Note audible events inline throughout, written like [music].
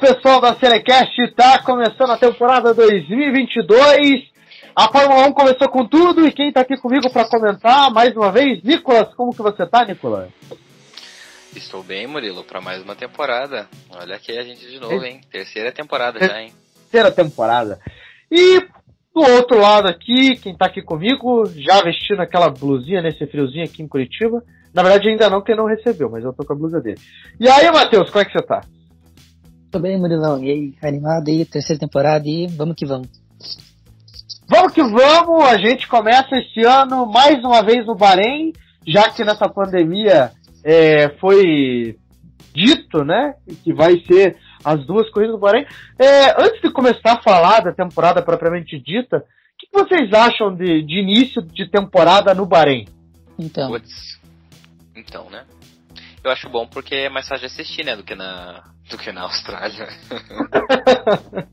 Pessoal da Selecast, tá começando a temporada 2022. A Fórmula 1 começou com tudo e quem tá aqui comigo para comentar mais uma vez, Nicolas, como que você tá, Nicolas? Estou bem, Murilo, para mais uma temporada. Olha aqui a gente de novo, hein? Terceira temporada já, hein? Terceira temporada. E do outro lado aqui, quem tá aqui comigo, já vestindo aquela blusinha nesse friozinho aqui em Curitiba. Na verdade ainda não, porque não recebeu, mas eu tô com a blusa dele. E aí, Matheus, como é que você tá? Tô bem, Murilão. E aí, animado aí, terceira temporada e vamos que vamos. Vamos que vamos, a gente começa esse ano mais uma vez no Bahrein, já que nessa pandemia é, foi dito, né, que vai ser as duas corridas do Bahrein. É, antes de começar a falar da temporada propriamente dita, o que, que vocês acham de, de, início de temporada no Bahrein? Então. Puts. Então, né? Eu acho bom porque é mais fácil de assistir, né, do que na, do que na Austrália. [laughs]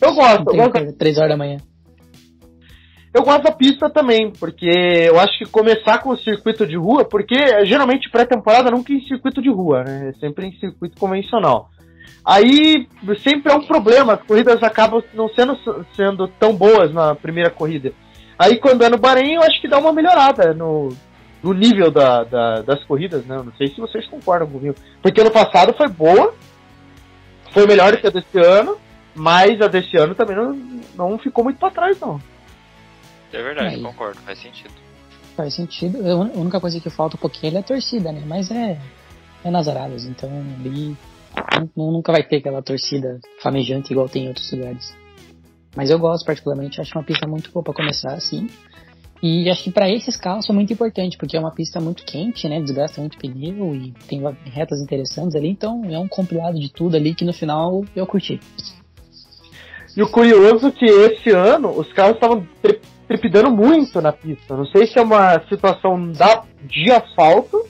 eu gosto. Eu gosto. Três horas da manhã. Eu gosto da pista também, porque eu acho que começar com o circuito de rua, porque geralmente pré-temporada nunca é em circuito de rua, né? É sempre em circuito convencional. Aí sempre é um problema, as corridas acabam não sendo, sendo tão boas na primeira corrida. Aí quando é no Bahrein, eu acho que dá uma melhorada no, no nível da, da, das corridas, né? Eu não sei se vocês concordam comigo. Porque ano passado foi boa, foi melhor que a desse ano, mas a desse ano também não, não ficou muito para trás, não. É verdade, é, concordo, faz sentido. Faz sentido. A única coisa que falta um pouquinho é a torcida, né? Mas é, é nas Arábias, então ali nunca vai ter aquela torcida famejante igual tem em outros lugares. Mas eu gosto particularmente, acho uma pista muito boa para começar assim. E acho que para esses carros é muito importante, porque é uma pista muito quente, né? Desgasta muito pneu e tem retas interessantes ali, então é um compilado de tudo ali que no final eu curti. E o curioso é que esse ano os carros estavam trepidando muito na pista. Não sei se é uma situação da, de asfalto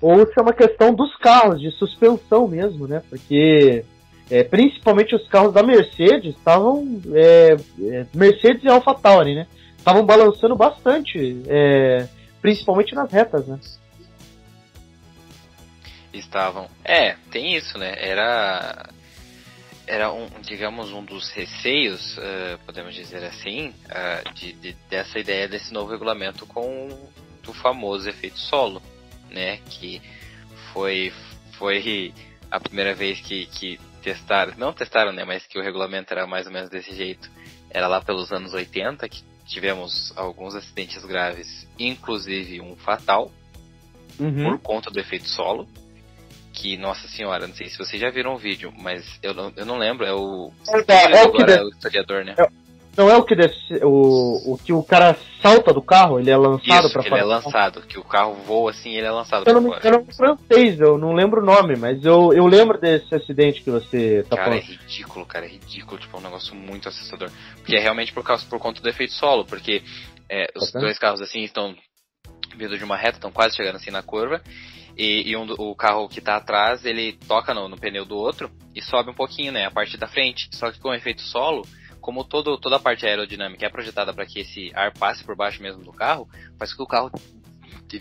ou se é uma questão dos carros, de suspensão mesmo, né? Porque é, principalmente os carros da Mercedes estavam. É, é, Mercedes e AlphaTauri, né? Estavam balançando bastante, é, principalmente nas retas, né? Estavam. É, tem isso, né? Era era um, digamos, um dos receios, uh, podemos dizer assim, uh, de, de, dessa ideia desse novo regulamento com o famoso efeito solo, né? Que foi, foi a primeira vez que, que testaram, não testaram, né? Mas que o regulamento era mais ou menos desse jeito. Era lá pelos anos 80 que tivemos alguns acidentes graves, inclusive um fatal, uhum. por conta do efeito solo que, nossa senhora, não sei se vocês já viram o vídeo, mas eu não, eu não lembro, é o. É, é o, que é o historiador, né? É, não é o que desce, o, o que o cara salta do carro, ele é lançado para fora. Ele é lançado, que o carro voa assim, ele é lançado eu não, me engano, é francês, eu não lembro o nome, mas eu, eu lembro desse acidente que você tá cara, falando. Cara, é ridículo, cara, é ridículo, tipo, é um negócio muito assustador. Porque é realmente por causa por conta do efeito solo, porque é, os tá dois carros assim estão vindo de uma reta, estão quase chegando assim na curva. E, e um, o carro que está atrás, ele toca no, no, pneu do outro e sobe um pouquinho, né? A parte da frente. Só que com o efeito solo, como todo, toda a parte aerodinâmica é projetada para que esse ar passe por baixo mesmo do carro, faz com que o carro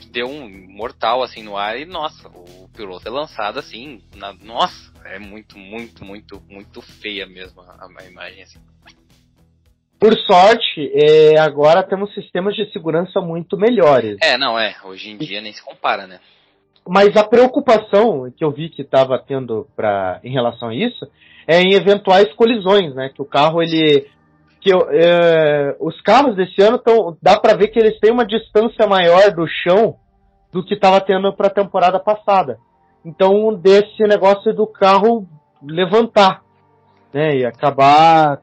dê um mortal assim no ar e nossa, o piloto é lançado assim, na, nossa, é muito, muito, muito, muito feia mesmo a, a imagem assim. Por sorte, é, agora temos sistemas de segurança muito melhores. É, não, é. Hoje em dia nem se compara, né? Mas a preocupação que eu vi que estava tendo pra, em relação a isso é em eventuais colisões, né? Que o carro ele que é, os carros desse ano tão, dá para ver que eles têm uma distância maior do chão do que estava tendo para a temporada passada. Então desse negócio do carro levantar, né? E acabar,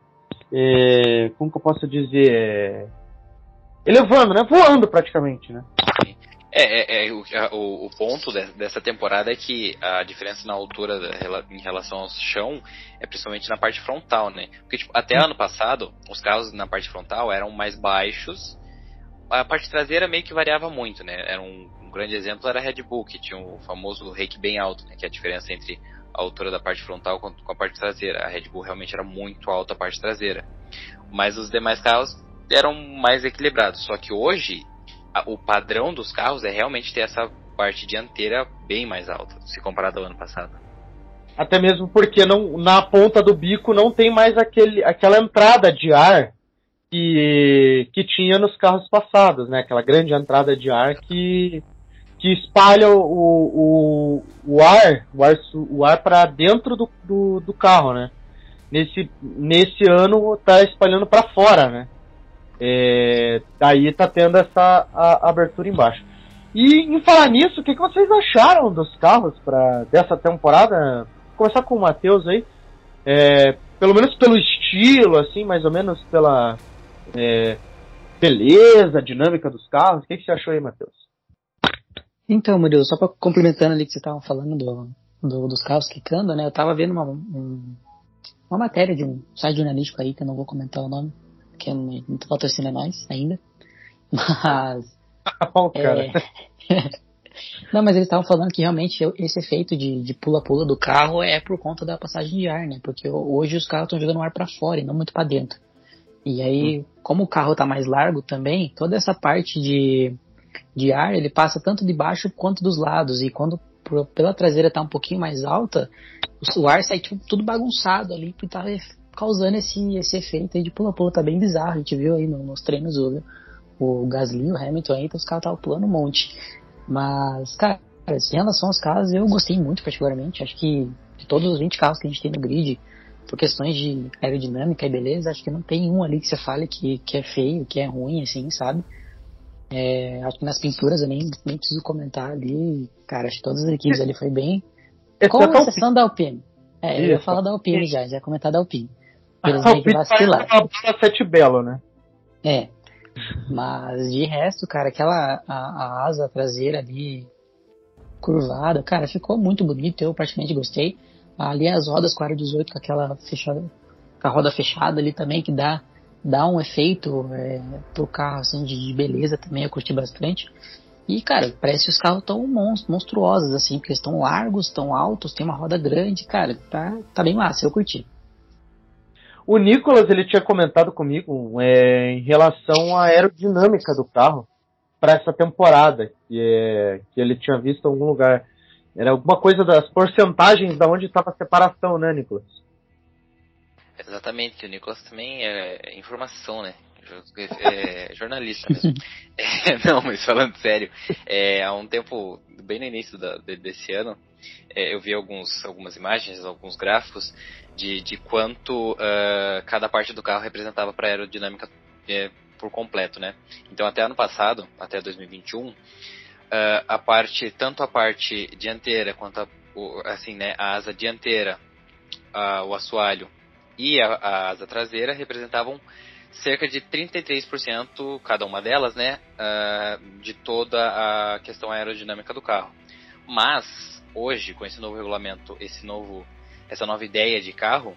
é, como que eu posso dizer, é, elevando, né? Voando praticamente, né? É, é, é o, o, o, ponto de, dessa temporada é que a diferença na altura da, em relação ao chão é principalmente na parte frontal, né? Porque tipo, até ano passado, os carros na parte frontal eram mais baixos, a parte traseira meio que variava muito, né? Era um, um grande exemplo era a Red Bull, que tinha o famoso rake bem alto, né? Que é a diferença entre a altura da parte frontal com, com a parte traseira. A Red Bull realmente era muito alta a parte traseira. Mas os demais carros eram mais equilibrados. Só que hoje o padrão dos carros é realmente ter essa parte dianteira bem mais alta, se comparado ao ano passado. Até mesmo porque não, na ponta do bico não tem mais aquele, aquela entrada de ar que, que tinha nos carros passados, né? Aquela grande entrada de ar que, que espalha o, o, o ar, o ar, o ar para dentro do, do, do, carro, né? Nesse, nesse ano tá espalhando para fora, né? É, daí tá tendo essa a, abertura embaixo. E em falar nisso, o que, que vocês acharam dos carros para dessa temporada? Vou começar com o Matheus aí. É, pelo menos pelo estilo, assim, mais ou menos pela é, beleza, dinâmica dos carros. O que, que você achou aí, Matheus? Então, Murilo, só para complementando ali que você estava falando do, do, dos carros quicando, né? Eu estava vendo uma, um, uma matéria de um site jornalístico aí, que eu não vou comentar o nome, que não, não patrocina nós ainda. [laughs] Mas [laughs] oh, cara. É... [laughs] Não, mas eles estavam falando que realmente esse efeito de pula-pula do carro é por conta da passagem de ar, né? Porque hoje os carros estão jogando ar para fora e não muito para dentro. E aí, hum. como o carro tá mais largo também, toda essa parte de, de ar, ele passa tanto de baixo quanto dos lados. E quando pela traseira tá um pouquinho mais alta, o ar sai tipo, tudo bagunçado ali, e tá causando esse, esse efeito aí de pula-pula. Tá bem bizarro, a gente viu aí nos treinos, viu? o Gasly, o Hamilton aí, então os caras estavam pulando um monte. Mas, cara, em relação aos carros, eu gostei muito particularmente. Acho que de todos os 20 carros que a gente tem no grid, por questões de aerodinâmica e beleza, acho que não tem um ali que você fale que, que é feio, que é ruim, assim, sabe? É, acho que nas pinturas eu nem, nem preciso comentar ali. Cara, acho que todas as equipes ali foi bem. Com a exceção da Alpine. É, eu ia falar da Alpine já, já ia comentar da Alpine. Eles meio que vacilaram. Sete belo, né? É, mas de resto, cara, aquela a, a asa traseira ali curvada, cara, ficou muito bonito, eu praticamente gostei. Ali as rodas com a 18 com aquela fechada, com a roda fechada ali também, que dá, dá um efeito é, pro carro assim, de, de, beleza também, eu curti bastante. E, cara, parece que os carros estão monstruosos, assim, porque estão largos, estão altos, tem uma roda grande, cara, tá, tá bem massa, eu curti. O Nicolas ele tinha comentado comigo é, em relação à aerodinâmica do carro para essa temporada, que, é, que ele tinha visto em algum lugar. Era alguma coisa das porcentagens da onde estava a separação, né, Nicolas? Exatamente, o Nicolas também é informação, né? É, jornalista mesmo. [laughs] É, não, mas falando sério, é, há um tempo, bem no início da, desse ano, é, eu vi alguns, algumas imagens, alguns gráficos de, de quanto uh, cada parte do carro representava para a aerodinâmica é, por completo, né? Então até ano passado, até 2021, uh, a parte, tanto a parte dianteira quanto a, o, assim, né, a asa dianteira, a, o assoalho e a, a, asa traseira representavam cerca de 33% cada uma delas, né, uh, de toda a questão aerodinâmica do carro. Mas hoje, com esse novo regulamento, esse novo, essa nova ideia de carro,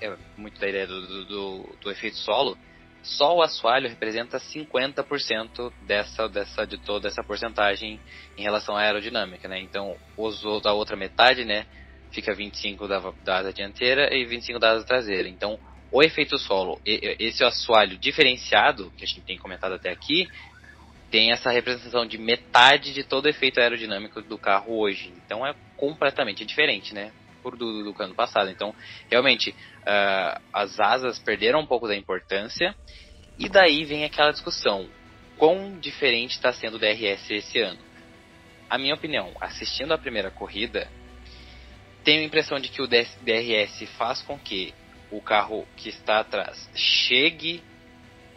é muito da ideia do, do, do efeito solo, só o assoalho representa 50% dessa, dessa, de toda essa porcentagem em relação à aerodinâmica, né? Então, os, da outra metade, né, fica 25 da, da asa dianteira e 25 da asa traseira. Então, o efeito solo, esse assoalho diferenciado, que a gente tem comentado até aqui, tem essa representação de metade de todo o efeito aerodinâmico do carro hoje. Então é completamente diferente, né? Por do, do ano passado. Então, realmente, uh, as asas perderam um pouco da importância. E daí vem aquela discussão: quão diferente está sendo o DRS esse ano? A minha opinião, assistindo a primeira corrida, tenho a impressão de que o DRS faz com que o carro que está atrás chegue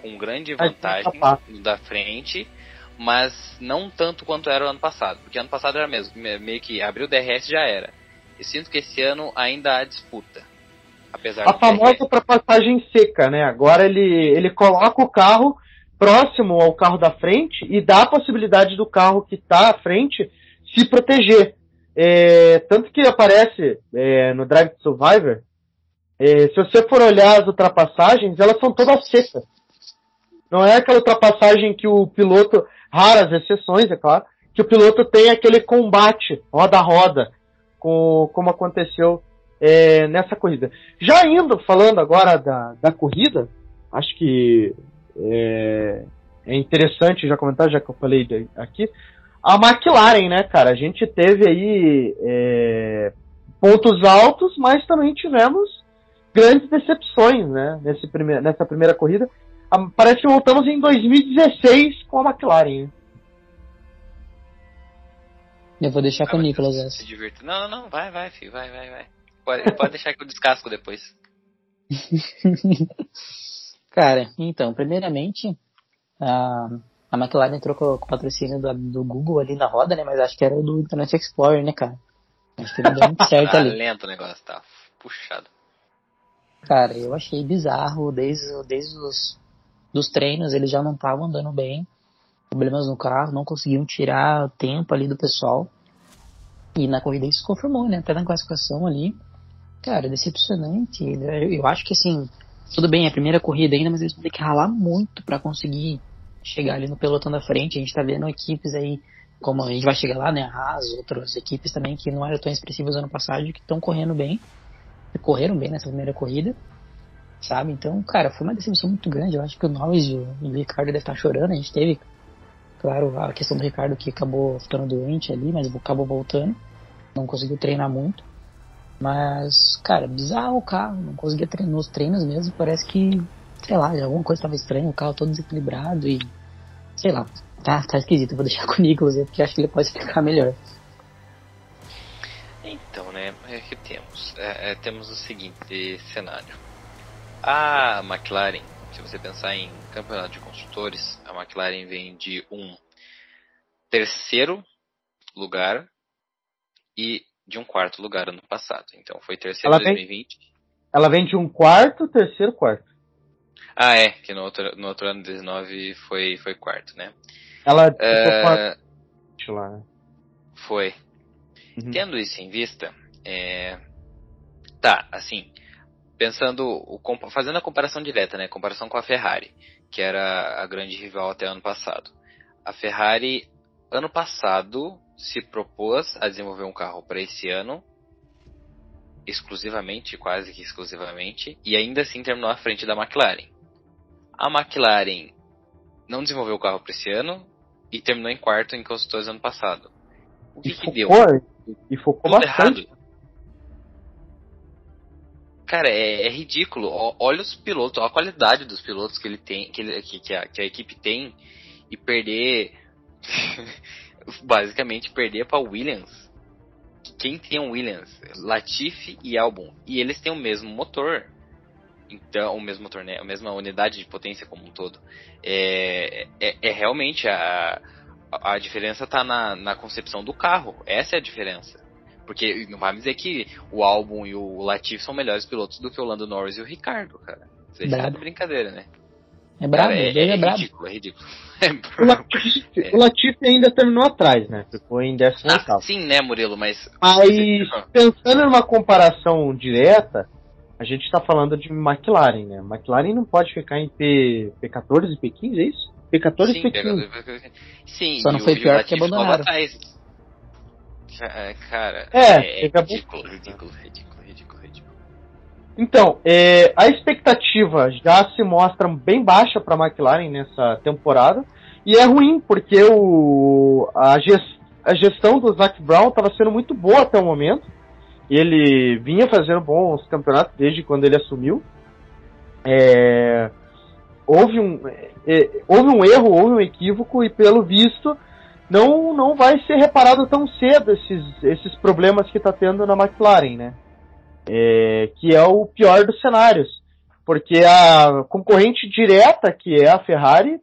com grande vantagem da frente mas não tanto quanto era o ano passado, porque ano passado era mesmo, meio que abriu o DRS já era. Eu sinto que esse ano ainda há disputa. Apesar a famosa ultrapassagem seca, né? Agora ele, ele coloca o carro próximo ao carro da frente e dá a possibilidade do carro que está à frente se proteger. É, tanto que aparece é, no Drive to Survivor, é, se você for olhar as ultrapassagens, elas são todas secas. Não é aquela ultrapassagem que o piloto raras exceções, é claro, que o piloto tem aquele combate roda a roda, com, como aconteceu é, nessa corrida. Já indo, falando agora da, da corrida, acho que é, é, interessante já comentar, já que eu falei aqui, a McLaren, né, cara? A gente teve aí, é, pontos altos, mas também tivemos grandes decepções, né? Nesse prime nessa primeira corrida. Parece que voltamos em 2016 com a McLaren. Eu vou deixar ah, com o Nicolas essa. Se divirta. Não, não, não, vai, vai, filho, vai, vai, vai. Pode, pode deixar que eu descasco depois. [laughs] Cara, então, primeiramente, a, a McLaren entrou com, com o patrocínio do, do, Google ali na roda, né? Mas acho que era o do Internet Explorer, né, cara? Acho que não deu muito [laughs] certo tá ali. lento o negócio, tá puxado. Cara, eu achei bizarro desde, desde os dos treinos, eles já não estavam andando bem. Problemas no carro, não conseguiam tirar tempo ali do pessoal. E na corrida isso se confirmou, né? Até na classificação ali. Cara, decepcionante. Eu acho que assim, tudo bem, é a primeira corrida ainda, mas eles vão ter que ralar muito para conseguir chegar ali no pelotão da frente. A gente tá vendo equipes aí, como a gente vai chegar lá, né? Haas, outras equipes também que não eram tão expressivas ano passado, que estão correndo bem. Correram bem nessa primeira corrida sabe? Então, cara, foi uma decepção muito grande. Eu acho que o Norris e o Ricardo devem estar chorando. A gente teve, claro, a questão do Ricardo que acabou ficando doente ali, mas acabou voltando. Não conseguiu treinar muito. Mas, cara, bizarro o carro. Não conseguia treinar nos treinos mesmo. Parece que, sei lá, alguma coisa estava estranha. O carro todo desequilibrado e, sei lá, tá, tá esquisito. Vou deixar [laughs] com o Nicolas, porque acho que ele pode explicar melhor. Então, né, é que temos. É, é, temos o seguinte cenário a McLaren, se você pensar em campeonato de construtores, a McLaren vem de um terceiro lugar e de um quarto lugar ano passado. Então foi terceiro em 2020. ela vem de um quarto, terceiro, quarto. Ah, é, que no outro, no outro ano 19 foi, foi quarto, né? Ela uh, quarto lá, né? Foi. Uhum. Tendo isso em vista, é... tá, assim, pensando, fazendo a comparação direta, né? Comparação com a Ferrari, que era a grande rival até ano passado. A Ferrari, ano passado, se propôs a desenvolver um carro para esse ano, exclusivamente, quase que exclusivamente, e ainda assim terminou à frente da McLaren. A McLaren não desenvolveu o carro para esse ano e terminou em quarto em construtores ano passado. O que, e que focou, deu? E focou Tudo bastante. Errado. Cara, é, é, ridículo. Olha os pilotos, a qualidade dos pilotos que ele tem, que, ele, que, que, a, que a equipe tem e perder, [laughs] basicamente perder para Williams. Quem tem um Williams, Latifi e Albon, e eles têm o mesmo motor. Então, o mesmo motor, né? A mesma unidade de potência como um todo. É, é, é realmente a, a diferença está na, na concepção do carro. Essa é a diferença. Porque não vai me dizer que o álbum e o Latif são melhores pilotos do que o Lando Norris e o Ricardo, cara. Isso é brincadeira, né? É brabo, cara, é, é, é, ridículo, é ridículo. o, Latifi, [laughs] é. o Latifi ainda terminou atrás, né? Ficou em décimo ah, Sim, né, Murilo, mas... Aí, [laughs] pensando numa comparação direta, a gente está falando de McLaren, né? McLaren não pode ficar em P, P14 e P15, é isso? P14 e P15. Sim, Só não foi pior que abandonaram. É, cara, é, é, é ridículo, ridículo, ridículo, ridículo, ridículo. Então, é, a expectativa já se mostra bem baixa para a McLaren nessa temporada. E é ruim, porque o, a, gest, a gestão do Zac Brown estava sendo muito boa até o momento. Ele vinha fazendo bons campeonatos desde quando ele assumiu. É, houve, um, é, houve um erro, houve um equívoco, e pelo visto não, não vai ser reparado tão cedo esses, esses problemas que está tendo na McLaren, né? É, que é o pior dos cenários. Porque a concorrente direta, que é a Ferrari,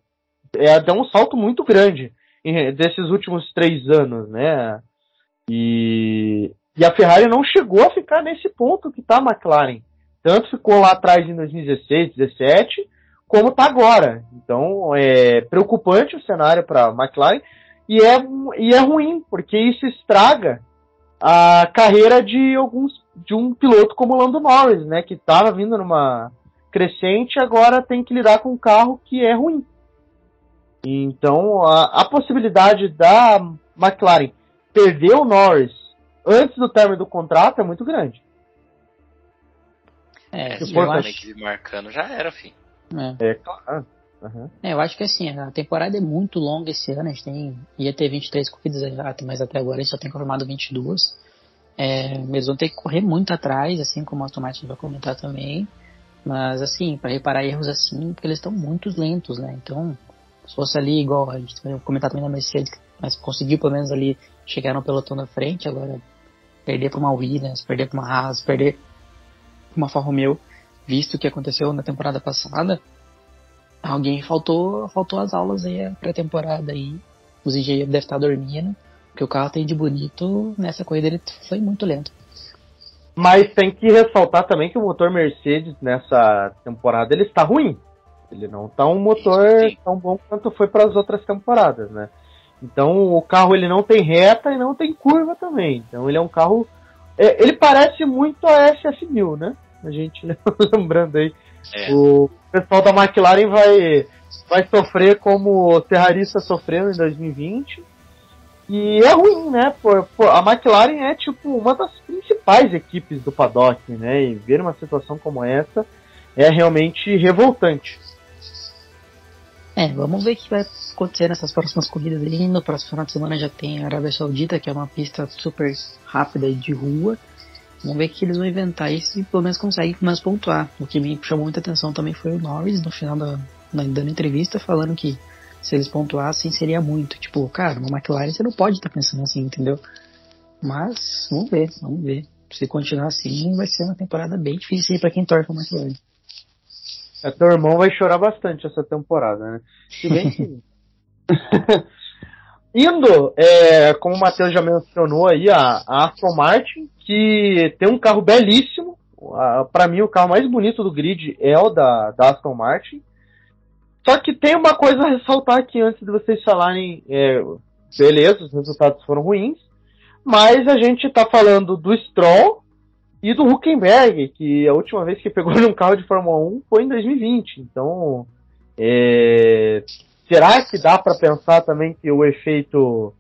é, deu um salto muito grande em, desses últimos três anos, né? E, e a Ferrari não chegou a ficar nesse ponto que está a McLaren. Tanto ficou lá atrás em 2016, 2017, como está agora. Então é preocupante o cenário para a McLaren. E é, e é ruim, porque isso estraga a carreira de alguns de um piloto como o Lando Norris, né, que estava vindo numa crescente, agora tem que lidar com um carro que é ruim. Então, a, a possibilidade da McLaren perder o Norris antes do término do contrato é muito grande. É, se for marcando já era, fim. É, é claro. Uhum. É, eu acho que assim, a temporada é muito longa esse ano, a gente tem, ia ter 23 corridas, mas até agora a gente só tem confirmado 22. É, eles vão ter que correr muito atrás, assim como o Aston vai comentar também. Mas assim, para reparar erros assim, porque eles estão muito lentos, né? Então, se fosse ali igual a gente vai comentar também na Mercedes, mas conseguiu pelo menos ali chegar no pelotão da frente, agora perder para uma Williams, perder para uma Haas, perder para uma Alfa Romeo, visto o que aconteceu na temporada passada, alguém faltou, faltou as aulas aí a pré-temporada aí. Os engenheiros devem estar dormindo, porque o carro tem de bonito, nessa corrida ele foi muito lento. Mas tem que ressaltar também que o motor Mercedes nessa temporada ele está ruim. Ele não está um motor tão bom quanto foi para as outras temporadas, né? Então o carro ele não tem reta e não tem curva também. Então ele é um carro. É, ele parece muito a SF1000, né? A gente [laughs] lembrando aí. É. O pessoal da McLaren vai, vai sofrer como o Terrarista sofrendo em 2020. E é ruim, né? Por, por, a McLaren é tipo uma das principais equipes do paddock, né? E ver uma situação como essa é realmente revoltante. É, vamos ver o que vai acontecer nessas próximas corridas aí. No próximo final de semana já tem a Arábia Saudita, que é uma pista super rápida de rua. Vamos ver o que eles vão inventar e se pelo menos conseguem mais pontuar. O que me chamou muita atenção também foi o Norris no final da dando entrevista falando que se eles pontuassem seria muito. Tipo, cara, uma McLaren você não pode estar tá pensando assim, entendeu? Mas vamos ver, vamos ver. Se continuar assim, vai ser uma temporada bem difícil para quem torce a McLaren. É, teu irmão vai chorar bastante essa temporada, né? Se bem que. [laughs] Indo, é, como o Matheus já mencionou aí, a, a Aston Martin, que tem um carro belíssimo. Para mim, o carro mais bonito do grid é o da, da Aston Martin. Só que tem uma coisa a ressaltar aqui antes de vocês falarem, é, beleza, os resultados foram ruins, mas a gente está falando do Stroll e do Huckenberg, que a última vez que pegou [laughs] num carro de Fórmula 1 foi em 2020. Então, é, será que dá para pensar também que o efeito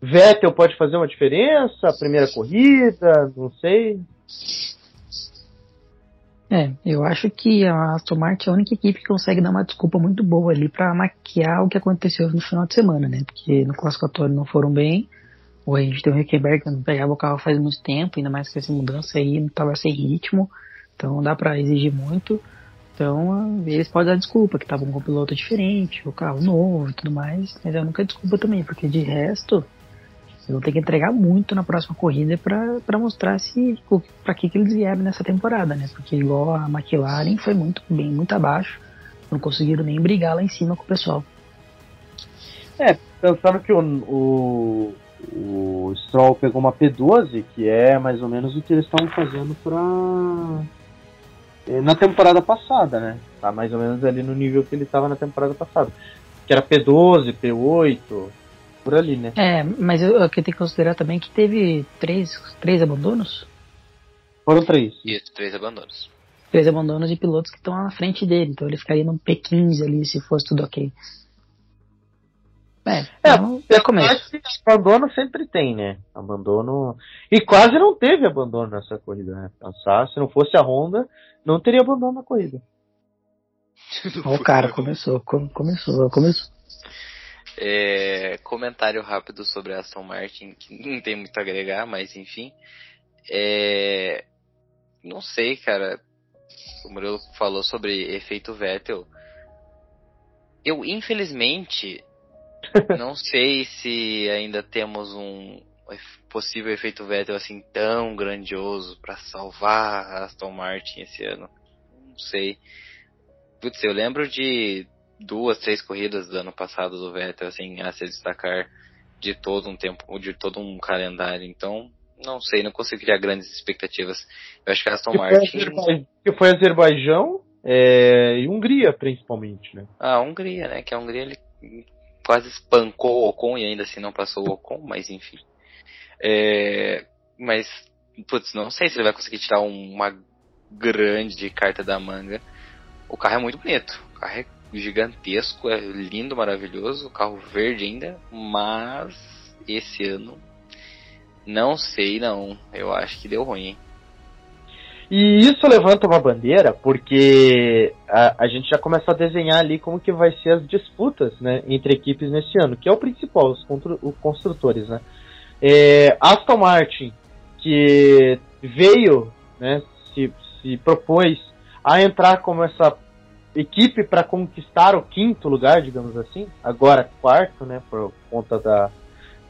Vettel pode fazer uma diferença? A primeira corrida, não sei. É, eu acho que a Aston Martin é a única equipe que consegue dar uma desculpa muito boa ali para maquiar o que aconteceu no final de semana, né? Porque no classificatório não foram bem, ou a gente tem o Huckenberg que não pegava o carro faz muito tempo, ainda mais que essa mudança aí não estava sem ritmo, então não dá para exigir muito. Então eles podem dar desculpa, que estavam com um piloto diferente, o carro novo e tudo mais, mas eu nunca desculpa também, porque de resto eles vão ter que entregar muito na próxima corrida para mostrar se para que, que eles vieram nessa temporada, né? Porque igual a McLaren foi muito bem, muito abaixo, não conseguiram nem brigar lá em cima com o pessoal. É, pensando que o, o, o Stroll pegou uma P12, que é mais ou menos o que eles estavam fazendo para na temporada passada, né? Tá mais ou menos ali no nível que ele estava na temporada passada. Que era P12, P8, por ali, né? É, mas eu, eu tenho que considerar também que teve três, três abandonos? Foram três. Isso, três abandonos. Três abandonos de pilotos que estão na frente dele, então ele ficaria no P15 ali se fosse tudo ok. É, então, é, é começo. Abandono sempre tem, né? Abandono. E quase não teve abandono nessa corrida, né? Pensar, se não fosse a Honda, não teria abandono na corrida. o cara começou, começou, começou. É, comentário rápido sobre a Aston Martin, que não tem muito a agregar, mas enfim. É, não sei, cara. O Murilo falou sobre efeito Vettel. Eu, infelizmente, [laughs] não sei se ainda temos um possível efeito Vettel assim tão grandioso para salvar a Aston Martin esse ano. Não sei. Putz, eu lembro de duas, três corridas do ano passado do Vettel assim a se destacar de todo um tempo, de todo um calendário. Então, não sei, não consigo criar grandes expectativas. Eu acho que a Aston que Martin. Foi que foi Azerbaijão é, e Hungria, principalmente, né? Ah, Hungria, né? Que a Hungria ele quase espancou o Ocon e ainda assim não passou o Ocon, mas enfim. É, mas, putz, não sei se ele vai conseguir tirar uma grande carta da manga. O carro é muito bonito, o carro é gigantesco, é lindo, maravilhoso, o carro verde ainda, mas esse ano não sei não, eu acho que deu ruim. Hein? E isso levanta uma bandeira porque a, a gente já começa a desenhar ali como que vai ser as disputas né, entre equipes nesse ano, que é o principal, os, os construtores. Né? É, Aston Martin, que veio, né, se, se propôs a entrar como essa equipe para conquistar o quinto lugar, digamos assim, agora quarto, né, por conta da,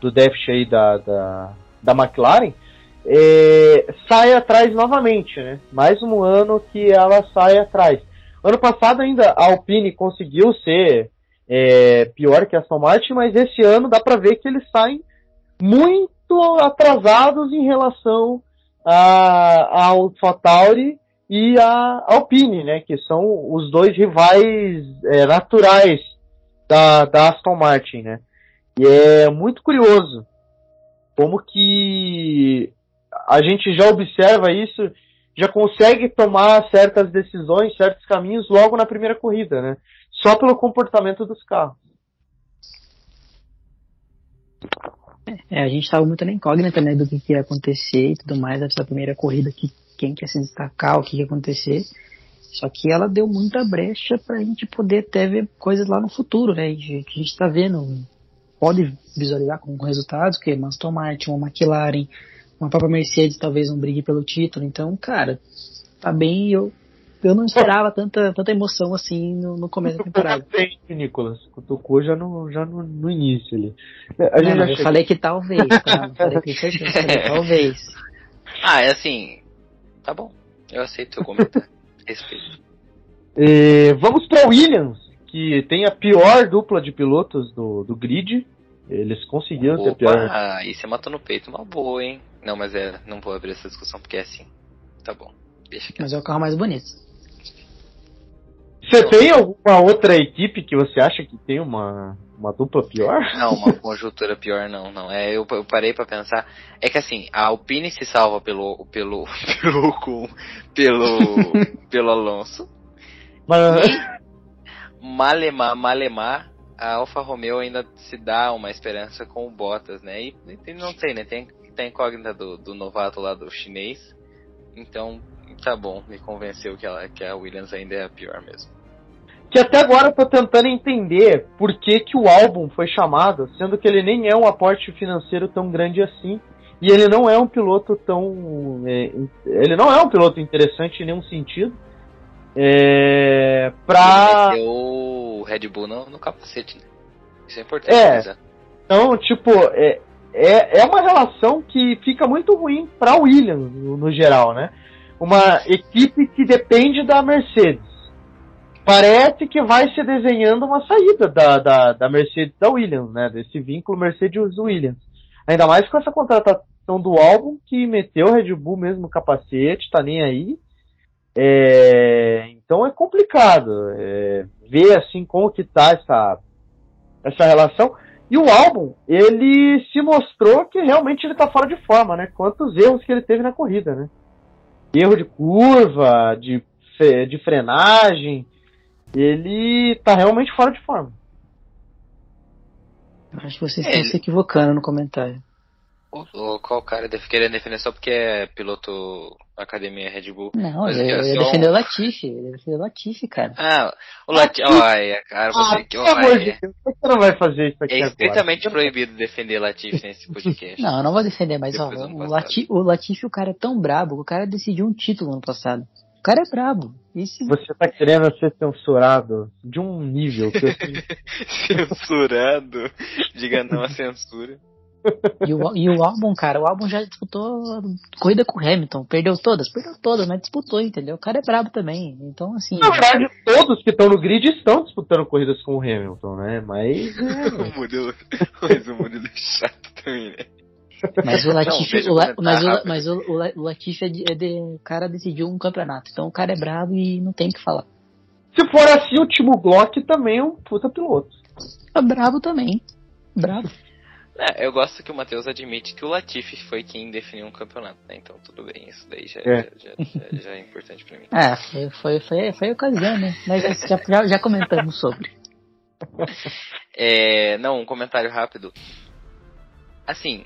do déficit aí da, da, da McLaren, é, sai atrás novamente, né? Mais um ano que ela sai atrás. Ano passado ainda a Alpine conseguiu ser é, pior que a Aston Martin, mas esse ano dá para ver que eles saem muito atrasados em relação a, ao AlphaTauri e a Alpine, né? Que são os dois rivais é, naturais da, da Aston Martin, né? E é muito curioso como que a gente já observa isso, já consegue tomar certas decisões, certos caminhos logo na primeira corrida, né? Só pelo comportamento dos carros. É, a gente estava muito na incógnita, né, do que, que, ia acontecer e tudo mais nessa primeira corrida, que quem quer se destacar, o que ia acontecer. Só que ela deu muita brecha para a gente poder até ver coisas lá no futuro, né, que a gente está vendo, pode visualizar com resultados, que é Aston Martin, uma McLaren, uma própria Mercedes talvez não brigue pelo título. Então, cara, tá bem. Eu, eu não esperava [laughs] tanta, tanta emoção assim no, no começo da temporada. Bem, Nicolas, tocou já no, já no, no início ali. A gente não, eu falei que talvez, tá? [laughs] Falei que certeza, falei talvez. Ah, é assim. Tá bom. Eu aceito o comentário. [laughs] Respeito. E, vamos para Williams, que tem a pior dupla de pilotos do, do grid. Eles conseguiram Opa, ter pior. Ah, aí você matou no peito uma boa, hein? Não, mas é, não vou abrir essa discussão porque é assim. Tá bom. Deixa Mas é o carro mais bonito. Você tem alguma outra equipe que você acha que tem uma, uma dupla pior? Não, uma [laughs] conjuntura pior não, não. É, eu, eu parei para pensar. É que assim, a Alpine se salva pelo pelo [laughs] pelo pelo pelo, [laughs] pelo Alonso. Mas... E Malemar, Malemar, a Alfa Romeo ainda se dá uma esperança com o Bottas, né? E, e não sei, né? Tem tem a incógnita do, do novato lá do chinês. Então, tá bom, me convenceu que, ela, que a Williams ainda é a pior mesmo. Que até agora eu tô tentando entender por que, que o álbum foi chamado, sendo que ele nem é um aporte financeiro tão grande assim. E ele não é um piloto tão. É, ele não é um piloto interessante em nenhum sentido. É. Pra. Ele o Red Bull no, no capacete, né? Isso é importante. É. Então, tipo, é, é, é uma relação que fica muito ruim para Williams no, no, geral, né? Uma equipe que depende da Mercedes. Parece que vai se desenhando uma saída da, da, da Mercedes da Williams, né? Desse vínculo Mercedes-Williams. Ainda mais com essa contratação do álbum que meteu o Red Bull mesmo capacete, tá nem aí. É, então é complicado é, ver assim como que tá essa, essa relação. E o álbum, ele se mostrou que realmente ele tá fora de forma, né? Quantos erros que ele teve na corrida, né? Erro de curva, de, de frenagem. Ele tá realmente fora de forma. Acho que vocês estão ele... se equivocando no comentário. O, qual cara deve querer defender só porque é piloto Academia Red Bull? Não, ele, ele é defendeu o Latifi, ele defendeu o Latifi, cara. Ah, o Latifi, olha, cara, você ah, que olha. Você não vai fazer isso aqui É estritamente agora. proibido defender Latifi nesse podcast. não, eu não vou defender, mas ó, o, Latifi, o Latifi, o cara é tão brabo, o cara decidiu um título no passado. O cara é brabo. Esse... Você tá querendo ser censurado de um nível que eu... [laughs] Censurado? Diga não a censura. E o, e o álbum, cara, o álbum já disputou corrida com o Hamilton. Perdeu todas? Perdeu todas, mas disputou, entendeu? O cara é brabo também. Então, assim. Na verdade, todos que estão no grid estão disputando corridas com o Hamilton, né? Mas. É... [laughs] o modelo, mas o modelo é chato também, né? Mas o Latifi, o La, mas, o, mas o, o Latifi é de, é de, o cara decidiu um campeonato. Então o cara é brabo e não tem o que falar. Se for assim, o Timo Glock também é um puta piloto. É brabo também. Brabo. É, eu gosto que o Matheus admite que o Latifi foi quem definiu um campeonato, né? Então tudo bem, isso daí já é, já, já, já, é importante pra mim. [laughs] É, foi, foi, foi, foi a ocasião, né? Nós já, já, já comentamos sobre. É, não, um comentário rápido. Assim,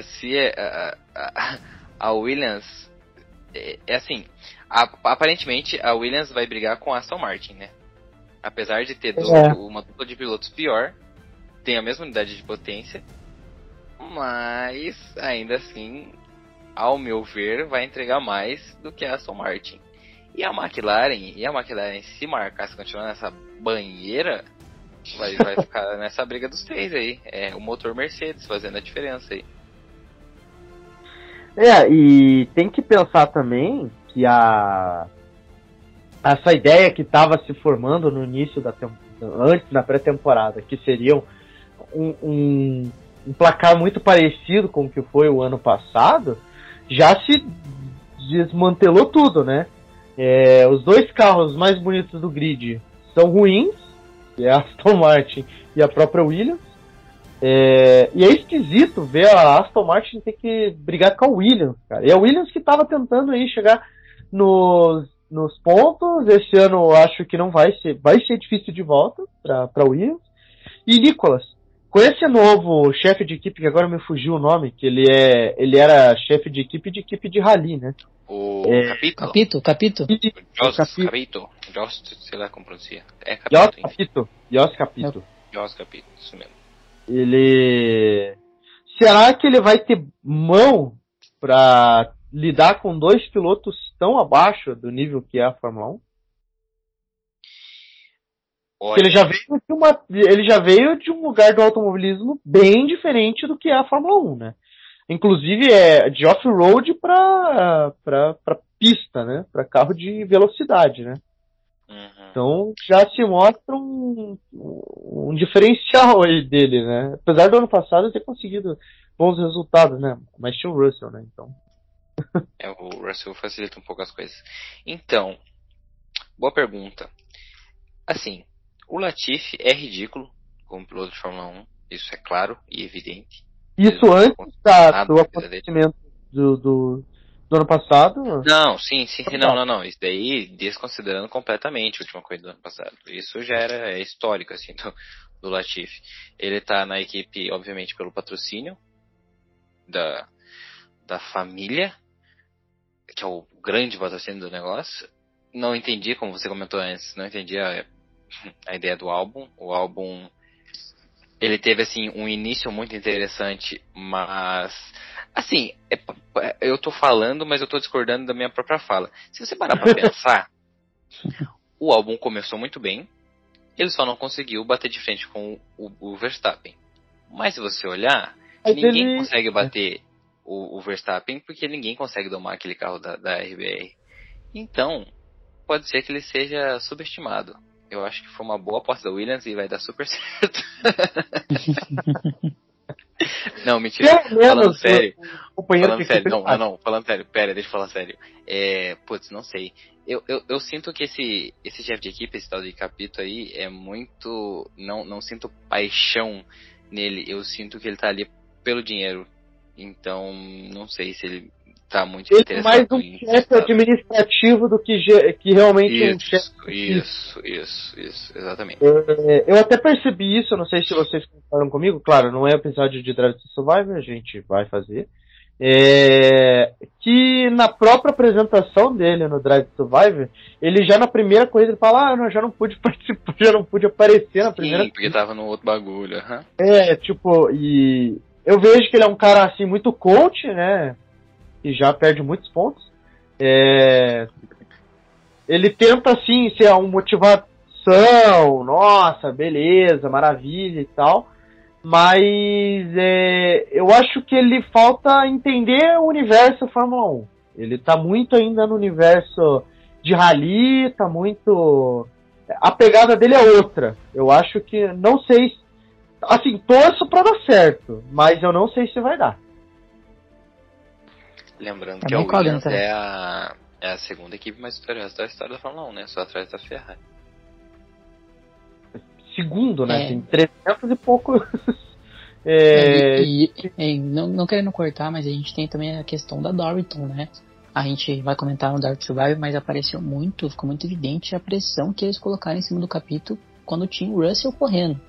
se é, a, a, a Williams. É, é assim, a, aparentemente a Williams vai brigar com a Aston Martin, né? Apesar de ter é. uma dupla de pilotos pior, tem a mesma unidade de potência mas ainda assim ao meu ver, vai entregar mais do que a Aston Martin. E a McLaren, e a McLaren se marcar, se continuar nessa banheira, vai, vai [laughs] ficar nessa briga dos três aí. É o motor Mercedes fazendo a diferença aí. É, e tem que pensar também que a essa ideia que estava se formando no início da antes da pré-temporada, que seriam um, um, um, placar muito parecido com o que foi o ano passado, já se desmantelou tudo, né? É, os dois carros mais bonitos do grid são ruins, é a Aston Martin e a própria Williams. É, e é esquisito ver a Aston Martin ter que brigar com a Williams, cara. E a Williams que estava tentando aí chegar nos, nos pontos. Esse ano acho que não vai ser, vai ser difícil de volta para Williams. E Nicolas, com esse novo chefe de equipe, que agora me fugiu o nome, que ele é. Ele era chefe de equipe de equipe de rally, né? O é, Capito. Capito, Capito. Jos Capito. Jos, sei lá como pronuncia. É Capito. Jos Capito. Jos Capito. Jos Capito, isso mesmo. Ele. Será que ele vai ter mão para lidar com dois pilotos tão abaixo do nível que é a Fórmula 1? Ele já, veio de uma, ele já veio de um lugar do automobilismo bem diferente do que é a Fórmula 1, né? Inclusive é de off-road para pista, né? Para carro de velocidade, né? Uhum. Então já se mostra um, um diferencial aí dele, né? Apesar do ano passado ter conseguido bons resultados, né? Mas tinha o Russell, né? Então. é, o Russell facilita um pouco as coisas. Então, boa pergunta. Assim, o Latifi é ridículo como piloto de Fórmula 1, isso é claro e evidente. Isso antes da, do acontecimento do, do, do, ano passado? Não, sim, sim, não, não, não. Isso daí desconsiderando completamente a última corrida do ano passado. Isso já era histórico, assim, [laughs] do, do Latifi. Ele tá na equipe, obviamente, pelo patrocínio da, da família, que é o grande patrocínio do negócio. Não entendi, como você comentou antes, não entendi a a ideia do álbum. O álbum ele teve assim um início muito interessante, mas assim, é, eu tô falando, mas eu tô discordando da minha própria fala. Se você parar para [laughs] pensar, o álbum começou muito bem, ele só não conseguiu bater de frente com o, o Verstappen. Mas se você olhar, mas ninguém ele... consegue bater o, o, Verstappen porque ninguém consegue domar aquele carro da, da RBR. Então, pode ser que ele seja subestimado. Eu acho que foi uma boa aposta da Williams e vai dar super [laughs] certo. [laughs] não, mentira. falando sério. Falando sério, não, não, não, falando sério, pera, deixa eu falar sério. É, putz, não sei. Eu, eu, eu sinto que esse, esse chefe de equipe, esse tal de Capito aí, é muito. Não, não sinto paixão nele. Eu sinto que ele tá ali pelo dinheiro. Então, não sei se ele tá muito ele é mais um chefe administrativo do que, que realmente isso, um chefe. Isso, isso, isso, exatamente. É, eu até percebi isso, não sei se vocês concordaram comigo, claro, não é episódio de Drive to Survive, a gente vai fazer. É, que na própria apresentação dele no Drive to Survive, ele já na primeira corrida ele fala, ah, não, já não pude [laughs] participar, já não pude aparecer na primeira. Sim, porque tava no outro bagulho, uhum. É, tipo, e eu vejo que ele é um cara assim muito coach, né? E já perde muitos pontos. É... Ele tenta, assim, ser uma motivação, nossa, beleza, maravilha e tal, mas é... eu acho que ele falta entender o universo Fórmula 1. Ele tá muito ainda no universo de rally, tá muito. A pegada dele é outra. Eu acho que não sei. Assim, torço pra dar certo, mas eu não sei se vai dar. Lembrando é que a Williams é a, é a segunda equipe mais vitoriosa da história da Fórmula 1, né? Só atrás da Ferrari. Segundo, né? É. Tem 300 e poucos. [laughs] é... E, e, não, não querendo cortar, mas a gente tem também a questão da Dorrington, né? A gente vai comentar no Dark Survival, mas apareceu muito, ficou muito evidente a pressão que eles colocaram em cima do capítulo quando tinha o Russell correndo.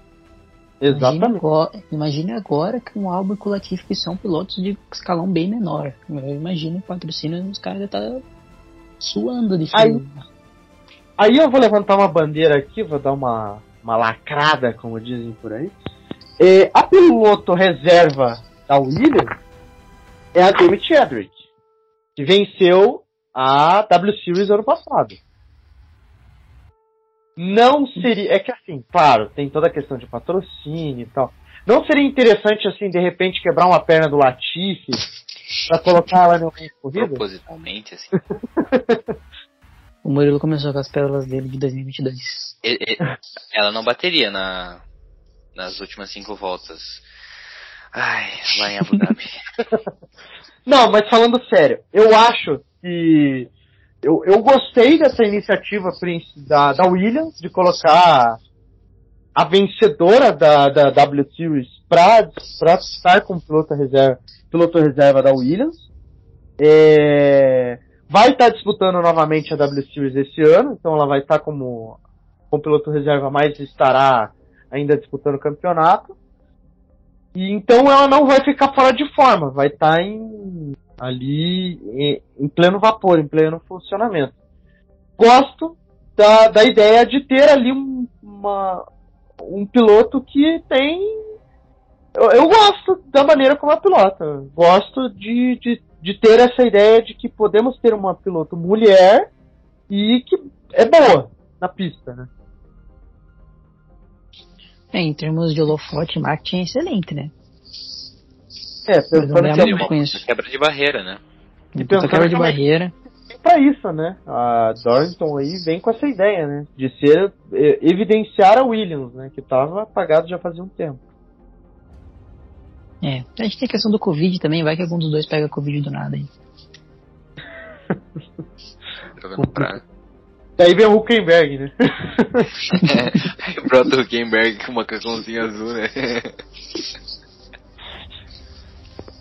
Exatamente. Imagine agora, imagine agora que um álbum com que são pilotos de escalão bem menor. Eu imagino o patrocínio os caras estar tá suando de frio. Aí, aí eu vou levantar uma bandeira aqui, vou dar uma, uma lacrada, como dizem por aí. É, a piloto reserva da Williams é a David Chadwick. que venceu a W Series ano passado. Não seria. É que assim, claro, tem toda a questão de patrocínio e tal. Não seria interessante, assim, de repente quebrar uma perna do Latifi pra colocar ela no corrida? Propositalmente, assim. [laughs] O Murilo começou com as pérolas dele de 2022. E- e- Ela não bateria na, nas últimas cinco voltas. Ai, lá em Abu Dhabi. [laughs] Não, mas falando sério, eu acho que. Eu, eu gostei dessa iniciativa da, da Williams de colocar a vencedora da, da W Series pra estar como piloto reserva, piloto reserva da Williams. É, vai estar disputando novamente a W Series esse ano, então ela vai estar como, como piloto reserva, mas estará ainda disputando o campeonato. E então ela não vai ficar fora de forma, vai estar em, ali em, pleno vapor, em pleno funcionamento. Gosto da, da ideia de ter ali um, uma, um piloto que tem. Eu, eu gosto da maneira como ela pilota. Gosto de, de, de ter essa ideia de que podemos ter uma piloto mulher e que é boa na pista, né? É, em termos de holofote, marketing é excelente, né? É, pensando é que muito é com isso. Quebra de barreira, né? E pensando quebra de que é uma- barreira. pra isso, né? A Dorrington aí vem com essa ideia, né? De ser eh, evidenciar a Williams, né? Que estava apagado já fazia um tempo. É. A gente tem a questão do Covid também, vai que algum dos dois pega Covid do nada aí. Daí vem o Huckenberg, né? Brota [laughs] o Huckenberg com uma macacãozinho azul, né? [laughs]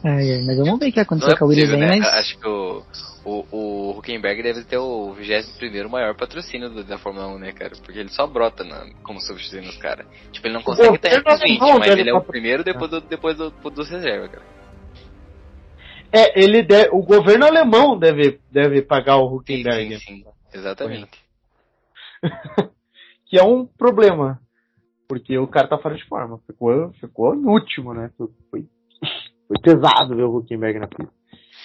Ai, ai, mas vamos ver o que acontecer é com a Williams né? mas. Acho que o, o, o Huckenberg deve ter o 21 maior patrocínio do- da Fórmula 1, né, cara? Porque ele só brota na, como substituindo os caras. Tipo, ele não consegue estar entre os 20, não, mas deve ele é o primeiro depois do, depois do, dos reserva, cara. É, ele de, o governo alemão deve, deve pagar o Huckenberg, Sim, sim, exatamente. [laughs] que é um problema. Porque o cara tá fora de forma. Ficou, ficou no último, né? Foi, foi pesado ver o Huckenberg na pista.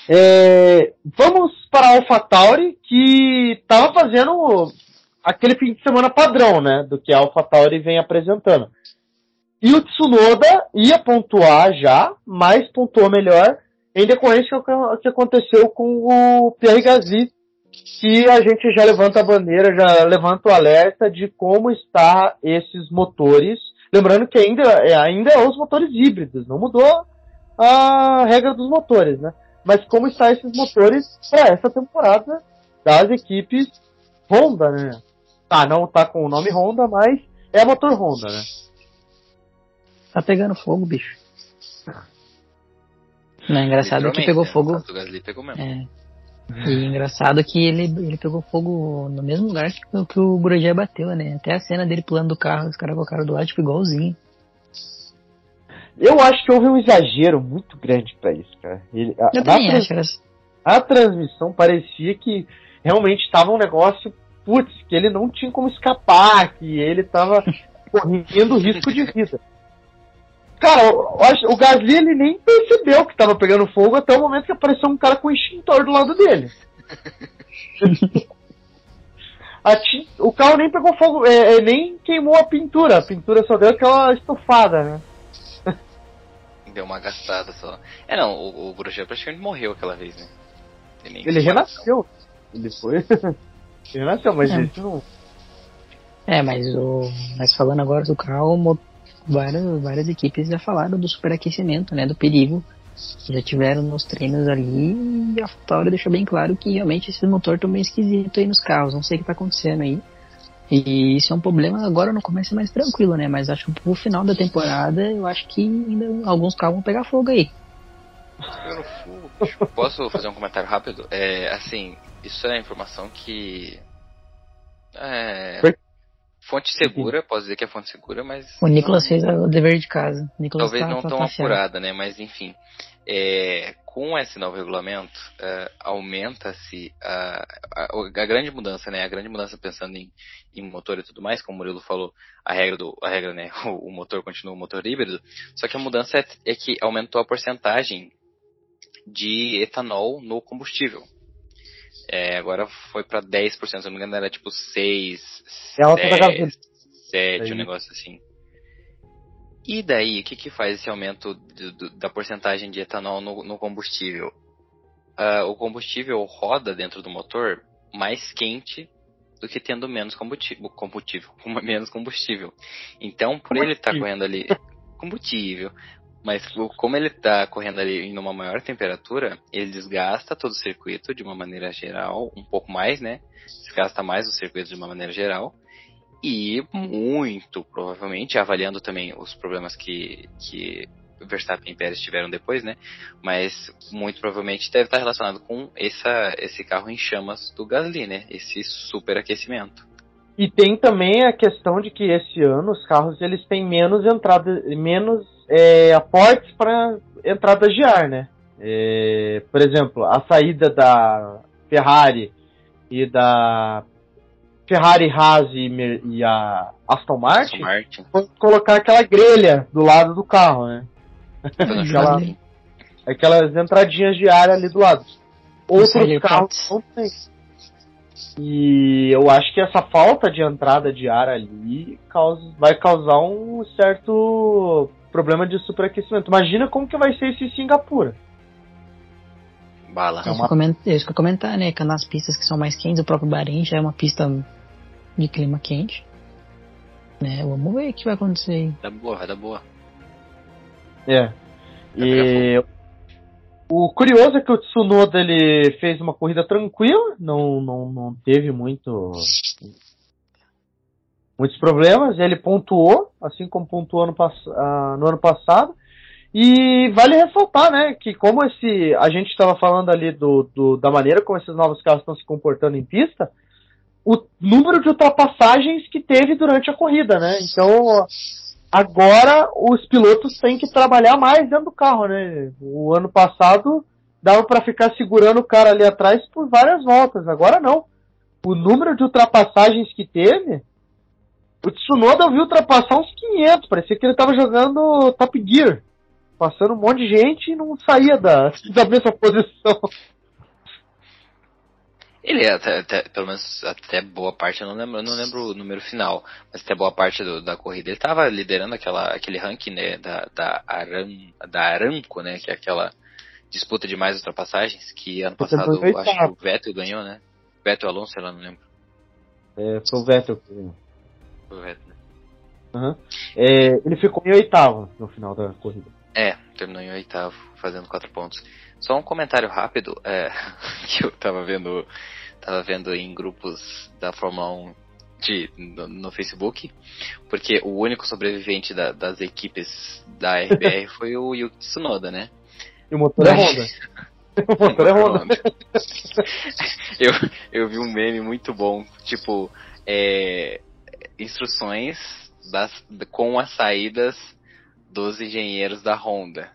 É, vamos para a AlphaTauri, que tava fazendo aquele fim de semana padrão, né? Do que a AlphaTauri vem apresentando. E o Tsunoda ia pontuar já, mas pontuou melhor em decorrência do que aconteceu com o Pierre Gasly, que a gente já levanta a bandeira, já levanta o alerta de como está esses motores. Lembrando que ainda é, ainda é os motores híbridos, não mudou a regra dos motores, né? Mas como está esses motores para essa temporada das equipes Honda, né? Tá, não tá com o nome Honda, mas é motor Honda, né? Tá pegando fogo, bicho. Não, é engraçado que pegou né? fogo. Pegou mesmo. É. E engraçado que ele, ele pegou fogo no mesmo lugar que, o- que o Grosjean bateu, né? Até a cena dele pulando do carro, os caras colocaram do lado, tipo, igualzinho. Eu acho que houve um exagero muito grande para isso, cara. Ele, a, Eu também acho. a transmissão parecia que realmente estava um negócio, putz, que ele não tinha como escapar, que ele estava [laughs] correndo risco de vida. Cara, acho- o Gasly ele nem percebeu que estava pegando fogo até o momento que apareceu um cara com um extintor do lado dele. [laughs] O carro nem pegou fogo, é, é, nem queimou a pintura, a pintura só deu aquela estufada, né? Deu uma gastada só. É, não, o, o Grosjean praticamente morreu aquela vez, né? Ele comparação. renasceu. Ele foi. [laughs] ele renasceu, mas É. esse não. É, mas o. Mas falando agora do carro, várias, várias equipes já falaram do superaquecimento, né? Do perigo que já tiveram nos treinos ali e a Tauri deixou bem claro que realmente esse motor tá meio esquisito aí nos carros, não sei o que tá acontecendo aí. E isso é um problema agora no começo é mais tranquilo, né? Mas acho que pro final da temporada eu acho que ainda alguns carros vão pegar fogo aí. Posso fazer um comentário rápido? É, assim, isso é informação que. É. Foi? Fonte segura, posso dizer que é fonte segura, mas. O Nicolas fez o dever de casa. Nicolas Talvez tá, não tá, tão certo. apurada, né? Mas enfim. É, com esse novo regulamento, é, aumenta-se a, a, a grande mudança, né? A grande mudança pensando em, em motor e tudo mais, como o Murilo falou, a regra do. A regra, né? [laughs] O, o motor continua o motor híbrido. Só que a mudança é, é que aumentou a porcentagem de etanol no combustível. É, agora foi pra 10%, se não me engano era tipo 6, Ela 10, tá na gasolina. 7, Aí. um negócio assim. E daí, o que que faz esse aumento do- do- da porcentagem de etanol no, no combustível? Ah, o combustível roda dentro do motor mais quente do que tendo menos combustível, combustível [laughs] com menos combustível. Então, por ele estar correndo ali combustível, mas como ele está correndo ali em uma maior temperatura, ele desgasta todo o circuito de uma maneira geral, um pouco mais, né? Desgasta mais o circuito de uma maneira geral. E muito provavelmente, avaliando também os problemas que, que Verstappen e Pérez tiveram depois, né? Mas muito provavelmente deve estar relacionado com essa, esse carro em chamas do Gasly, né? Esse superaquecimento. E tem também a questão de que esse ano os carros eles têm menos entrada, menos é, aportes para entradas de ar, né? É, por exemplo, a saída da Ferrari e da Ferrari, Haas e, e a Aston Martin Aston Martin. colocar aquela grelha do lado do carro, né? [laughs] Aquela-. Aquelas entradinhas de ar ali do lado. Outros carros não tem. E eu acho que essa falta de entrada de ar ali causa, vai causar um certo problema de superaquecimento. Imagina como que vai ser isso em Singapura. Bala. É isso que eu comentar, né? Que nas pistas que são mais quentes, o próprio Bahrein já é uma pista de clima quente. Né? Vamos ver o que vai acontecer aí. Vai dar boa, vai dar boa. É. E o curioso é que o Tsunoda ele fez uma corrida tranquila, não, não, não teve muito muitos problemas. Ele pontuou, assim como pontuou no, pass- ah, no ano passado. E vale ressaltar, né, que como esse a gente estava falando ali do, do- da maneira como esses novos carros estão se comportando em pista, o número de ultrapassagens que teve durante a corrida, né? Então agora os pilotos têm que trabalhar mais dentro do carro, né? O ano passado dava para ficar segurando o cara ali atrás por várias voltas, agora não. O número de ultrapassagens que teve, o Tsunoda viu ultrapassar uns 500, parecia que ele tava jogando Top Gear, passando um monte de gente e não saía da, [laughs] da mesma posição. Ele até, até- pelo menos até boa parte, eu não lembro, eu não lembro o número final, mas até boa parte do- da corrida ele tava liderando aquela, aquele ranking, né, da, da, Aram, da Aramco, né, que é aquela disputa de mais ultrapassagens, que ano passado acho que o Vettel ganhou, né? Vettel Alonso, sei lá, não lembro. É, foi o Vettel. que ganhou. Foi o Vettel, né? Aham. É, ele ficou em oitavo no final da corrida. É, terminou em oitavo, fazendo quatro pontos. Só um comentário rápido, é, [laughs] que eu tava vendo, tava vendo em grupos da Fórmula 1 de, no, no Facebook, porque o único sobrevivente da- das equipes da RBR [laughs] foi o Yuki Tsunoda, né? E o motor é Honda. [laughs] o motor é Honda. eu, eu vi um meme muito bom, tipo, é, instruções das, com as saídas dos engenheiros da Honda.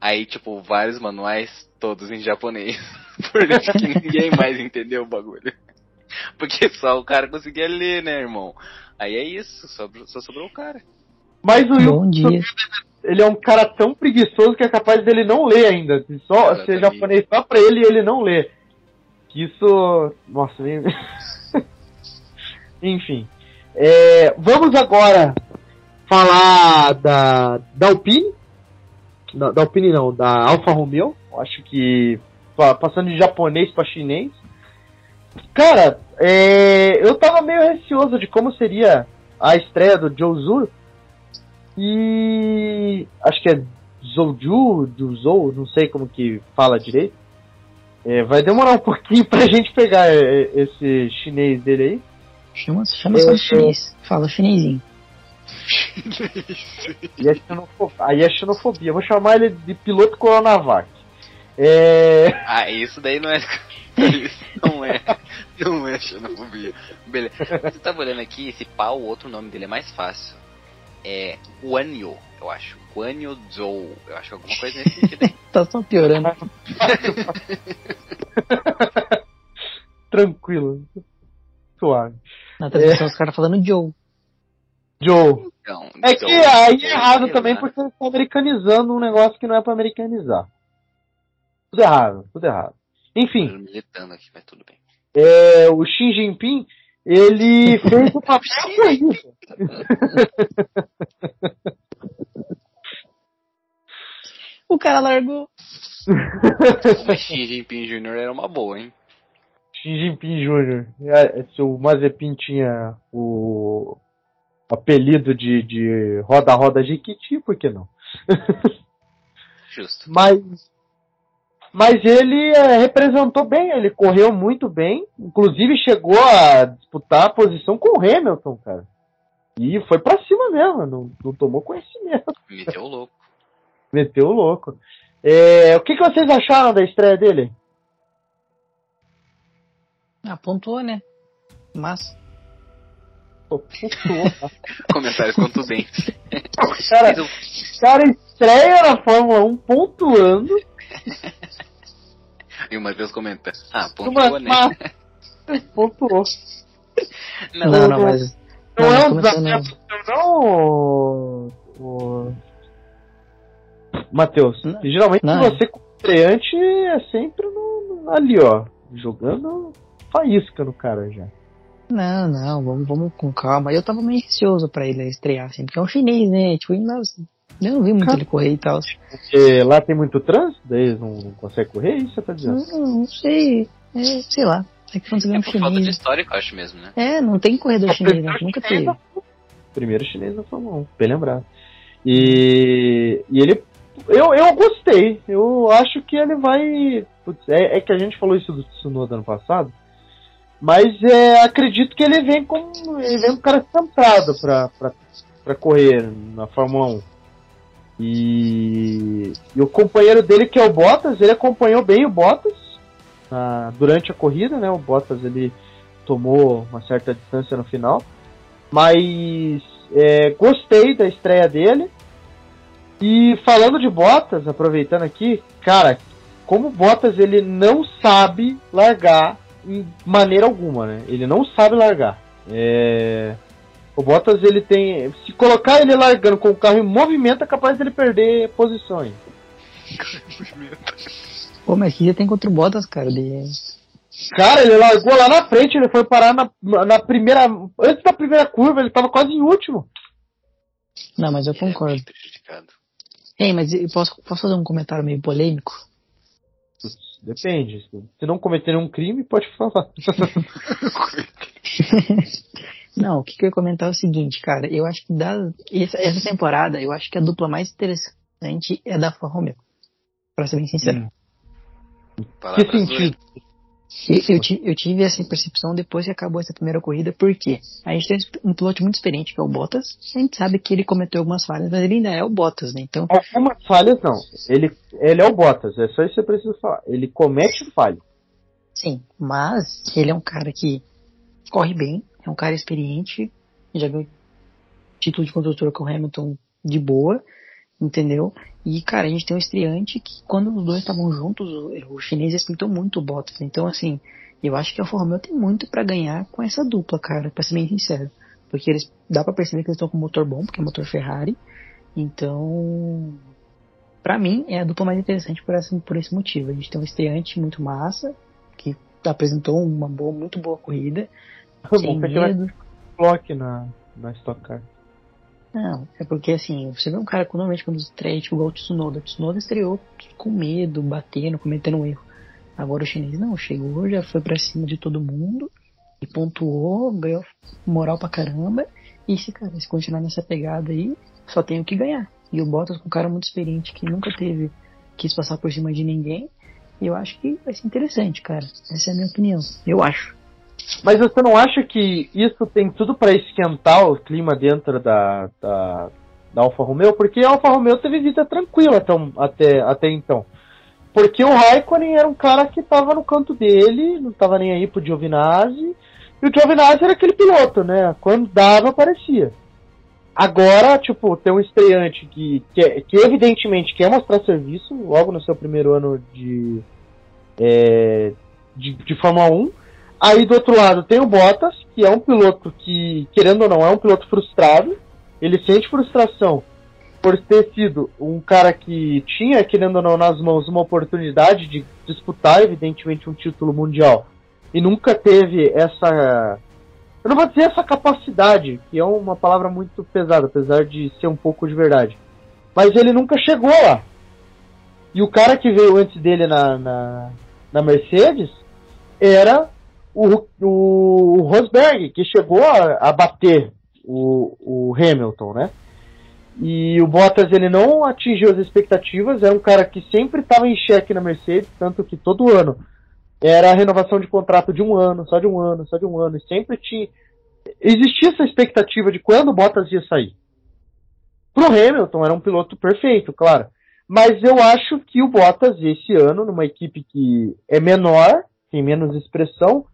Aí, tipo, vários manuais, todos em japonês. [laughs] Por isso que ninguém mais entendeu o bagulho. [laughs] Porque só o cara conseguia ler, né, irmão? Aí é isso, só, só sobrou o cara. Mas o Bom dia. ele é um cara tão preguiçoso que é capaz dele não ler ainda. Se Só Exatamente. ser japonês só pra ele e ele não lê. Isso. Nossa, nem- [laughs] enfim. É, vamos agora falar da, da Alpine. Da, da Alpine não, da Alfa Romeo. Acho que pa- passando de japonês pra chinês. Cara, é, eu tava meio receoso de como seria a estreia do Joe Zhu. E acho que é Zouju, Zhuzhou, não sei como que fala direito. É, vai demorar um pouquinho [laughs] pra gente pegar é, esse chinês dele aí. Chama, chama só de chinês. Fala chinesinho. E é xenofobia. Aí é xenofobia. Vou chamar ele de piloto Coronavac. É, Ah, isso daí não é. Isso não é. Não é xenofobia. Beleza. Você tava olhando aqui, esse pau, o outro nome dele é mais fácil. É Guanyu, eu acho. Guanyu Zhou. Eu acho alguma coisa nesse sentido. [laughs] Tá só piorando. [laughs] tranquilo. Suave. Na transmissão os caras falando Joe. Joe. Então, É que Zhou, aí é errado sei também lá. porque eles estão americanizando um negócio que não é pra americanizar. Tudo errado, tudo errado. Enfim, militando aqui, mas tudo bem. é, o Xi Jinping, ele [laughs] fez uma corrida. o cara largou. Xi Jinping Jr. era uma boa, hein? Xi Jinping Jr. Se o Mazepin tinha o apelido de, de Roda Roda Jiquiti, por que não? Justo. Mas, mas ele é, representou bem, ele correu muito bem, inclusive chegou a disputar a posição com o Hamilton, cara. E foi pra cima mesmo, não, não tomou conhecimento. Meteu o louco. Meteu o louco. É, o que, que vocês acharam da estreia dele? Pontuou, né? Mas. [laughs] Comentários contundentes. cara, cara estreia na Fórmula 1 pontuando. E uma vez comenta. Ah, pontuou, né? Mas, [laughs] pontuou. Não, não, não, mas. Não, Não, é não um desafio, não, o- o... Matheus. Não. Geralmente Não. você como estreante é sempre no, no- ali, ó. Jogando faísca no cara já. Não, não, vamos, vamos com calma. Eu tava meio receoso pra ele estrear, assim, porque é um chinês, né? Tipo, ainda- eu não vi muito ele correr e tal. Porque lá tem muito trânsito, daí eles não, conseguem correr, isso você tá dizendo? Não, não sei. É, sei lá. É que quando É um por falta de chinês. histórico, eu acho mesmo, né? É, não tem corredor É, chinês, né? primeiro Nunca chinês teve. da- Primeiro chinês da Fórmula 1, bem lembrado. E, e ele. Eu, eu gostei. Eu acho que ele vai. putz, é, é que a gente falou isso do Tsunoda ano passado. Mas é, acredito que ele vem com. Ele vem um cara centrado pra, correr na Fórmula 1. E, e o companheiro dele, que é o Bottas, ele acompanhou bem o Bottas durante a corrida, né? O Bottas ele tomou uma certa distância no final. Mas é, gostei da estreia dele. E falando de Bottas, aproveitando aqui, cara, como Bottas ele não sabe largar em maneira alguma, né? Ele não sabe largar. É, O Bottas ele tem, se colocar ele largando com o carro em movimento, é capaz dele perder posições. Pô, mas que já tem contra o Bottas, cara. De... Cara, ele largou lá na frente, ele foi parar na, na primeira, antes da primeira curva, ele tava quase em último. Não, mas eu Ele é concordo. prejudicado. Ei, mas eu posso, posso fazer um comentário meio polêmico? Depende. Se não cometer nenhum crime, pode falar. [laughs] Não, o que, que eu ia comentar é o seguinte, cara. Eu acho que da, essa, temporada, eu acho que a dupla mais interessante é a da Alfa Romeo. Pra ser bem sincero. Hum. que sentido? Eu, eu, ti- eu tive essa percepção depois que acabou essa primeira corrida, porque a gente tem um piloto muito experiente, que é o Bottas. A gente sabe que ele cometeu algumas falhas, mas ele ainda é o Bottas, né? Então, Algumas falhas não. Ele, ele é o Bottas, é só isso que você precisa falar. Ele comete falha. sim. Mas ele é um cara que corre bem, é um cara experiente, já ganhou título de construtor com o Hamilton de boa, entendeu? E, cara, a gente tem um estreante que, quando os dois estavam juntos, o, o chinês respeitou muito o Bottas. Então, assim, eu acho que a Romeo tem muito pra ganhar com essa dupla, cara, pra ser bem sincero. Porque eles, dá pra perceber que eles estão com motor bom, porque é motor Ferrari. Então, pra mim, é a dupla mais interessante por, essa, por esse motivo. A gente tem um estreante muito massa, que apresentou uma boa, muito boa corrida. Sem Bom, medo. na, na Stock Car. Não, é porque assim, você vê um cara normalmente quando estreia, tipo igual o Tsunoda. O Tsunoda estreou com medo, batendo, cometendo um erro. Agora o chinês não, chegou, já foi pra cima de todo mundo e pontuou, ganhou moral pra caramba. E se, cara, se continuar nessa pegada aí, só tem o que ganhar. E o Bottas com um cara muito experiente que nunca teve, quis passar por cima de ninguém. E eu acho que vai ser interessante, cara. Essa é a minha opinião. Eu acho. Mas você não acha que isso tem tudo pra esquentar o clima dentro da, da, da Alfa Romeo? Porque a Alfa Romeo teve vida tranquila até, até, até então. Porque o Raikkonen era um cara que tava no canto dele, não tava nem aí pro Giovinazzi. E o Giovinazzi era aquele piloto, né? Quando dava, aparecia. Agora, tipo, tem um estreante que, que, é- que evidentemente quer mostrar serviço logo no seu primeiro ano de, é, de, de Fórmula 1. Aí do outro lado tem o Bottas, que é um piloto que, querendo ou não, é um piloto frustrado. Ele sente frustração por ter sido um cara que tinha, querendo ou não, nas mãos uma oportunidade de disputar, evidentemente, um título mundial. e nunca teve essa. Eu não vou dizer essa capacidade, que é uma palavra muito pesada, apesar de ser um pouco de verdade. Mas ele nunca chegou lá. E o cara que veio antes dele na, na, na Mercedes era o, o, o Rosberg, que chegou a, a bater o, o Hamilton, né? E o Bottas ele não atingiu as expectativas, é um cara que sempre estava em xeque na Mercedes, tanto que todo ano era a renovação de contrato de um ano, só de um ano, só de um ano, e sempre tinha. Existia essa expectativa de quando o Bottas ia sair. Pro Hamilton era um piloto perfeito, claro. Mas eu acho que o Bottas esse ano, numa equipe que é menor, tem menos expressão,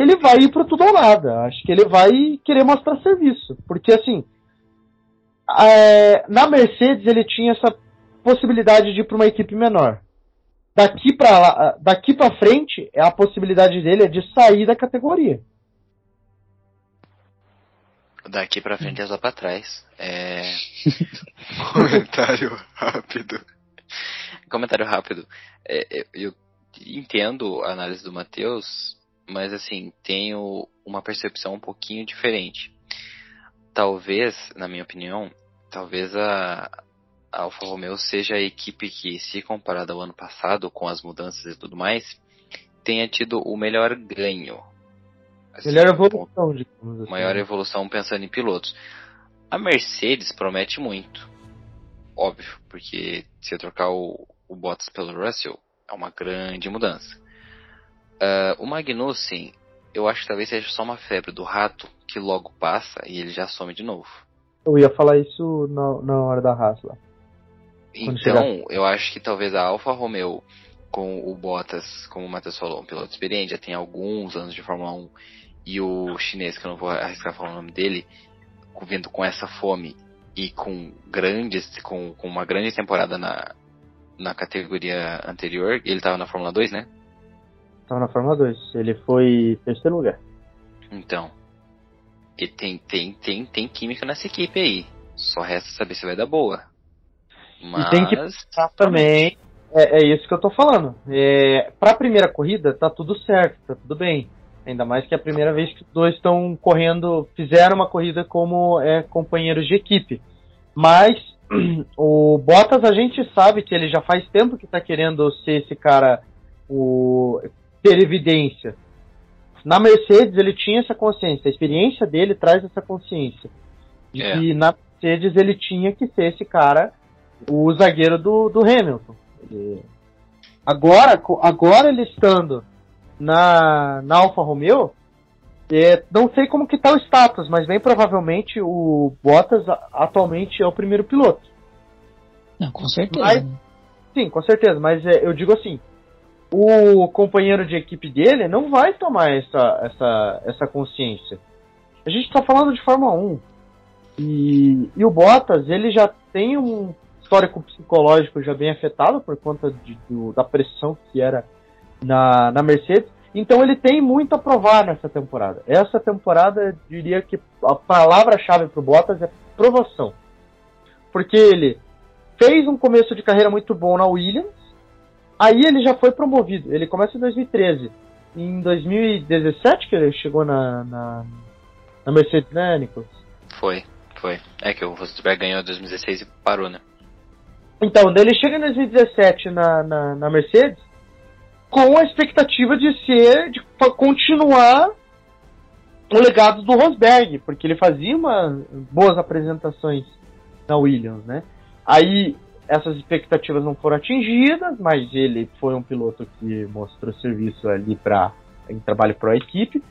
ele vai ir pro tudo ou nada. Acho que ele vai querer mostrar serviço. Porque assim, é, na Mercedes ele tinha essa possibilidade de ir para uma equipe menor. Daqui para daqui para frente, a possibilidade dele é de sair da categoria. Daqui para frente é só para trás. É... [laughs] Comentário rápido. Comentário rápido. É, eu, eu entendo a análise do Matheus, mas assim, tenho uma percepção um pouquinho diferente. Talvez, na minha opinião, talvez a, a Alfa Romeo seja a equipe que, se comparada ao ano passado, com as mudanças e tudo mais, tenha tido o melhor ganho. Assim, melhor evolução, digamos assim. Maior evolução pensando em pilotos. A Mercedes promete muito. Óbvio, porque se eu trocar o, o Bottas pelo Russell, é uma grande mudança. Uh, o Magnussen, eu acho que talvez seja só uma febre do rato que logo passa e ele já some de novo. Eu ia falar isso na, na hora da raça lá. Então, eu acho que talvez a Alfa Romeo com o Bottas, como o Matheus falou, um piloto experiente, já tem alguns anos de Fórmula 1, e o chinês, que eu não vou arriscar falar o nome dele, vindo com essa fome e com grandes, com, com uma grande temporada na, na categoria anterior, ele estava na Fórmula 2, né? Estava na Fórmula 2, ele foi terceiro lugar. Então, e tem, tem, tem, tem química nessa equipe aí. Só resta saber se vai dar boa. Mas... E tem que pensar também. É, é isso que eu tô falando. É, pra primeira corrida, tá tudo certo, tá tudo bem. Ainda mais que é a primeira vez que os dois estão correndo, fizeram uma corrida como é, companheiros de equipe. Mas [clears throat] o Bottas a gente sabe que ele já faz tempo que tá querendo ser esse cara, o ter evidência. Na Mercedes ele tinha essa consciência, a experiência dele traz essa consciência. De é. que na Mercedes ele tinha que ser esse cara, o zagueiro do, do Hamilton. Ele... Agora, agora ele estando na, na Alfa Romeo, é, não sei como que tá o status, mas bem provavelmente o Bottas atualmente é o primeiro piloto. Não, com certeza. Mas, sim, com certeza, mas é, eu digo assim, o companheiro de equipe dele não vai tomar essa, essa, essa consciência. A gente está falando de Fórmula 1. E, e o Bottas, ele já tem um histórico psicológico já bem afetado por conta de, do, da pressão que era na, na Mercedes. Então ele tem muito a provar nessa temporada. Essa temporada, diria que a palavra-chave para o Bottas é provação. Porque ele fez um começo de carreira muito bom na Williams, Aí ele já foi promovido. Ele começa em 2013. Em 2017 que ele chegou na, na, na Mercedes, né, Nicolas? Foi, foi. É que o Rosberg ganhou em 2016 e parou, né? Então, ele chega em 2017 na, na, na Mercedes com a expectativa de ser, de continuar o legado do Rosberg, porque ele fazia uma, boas apresentações na Williams, né? Aí essas expectativas não foram atingidas, mas ele foi um piloto que mostrou serviço ali para em trabalho para a equipe.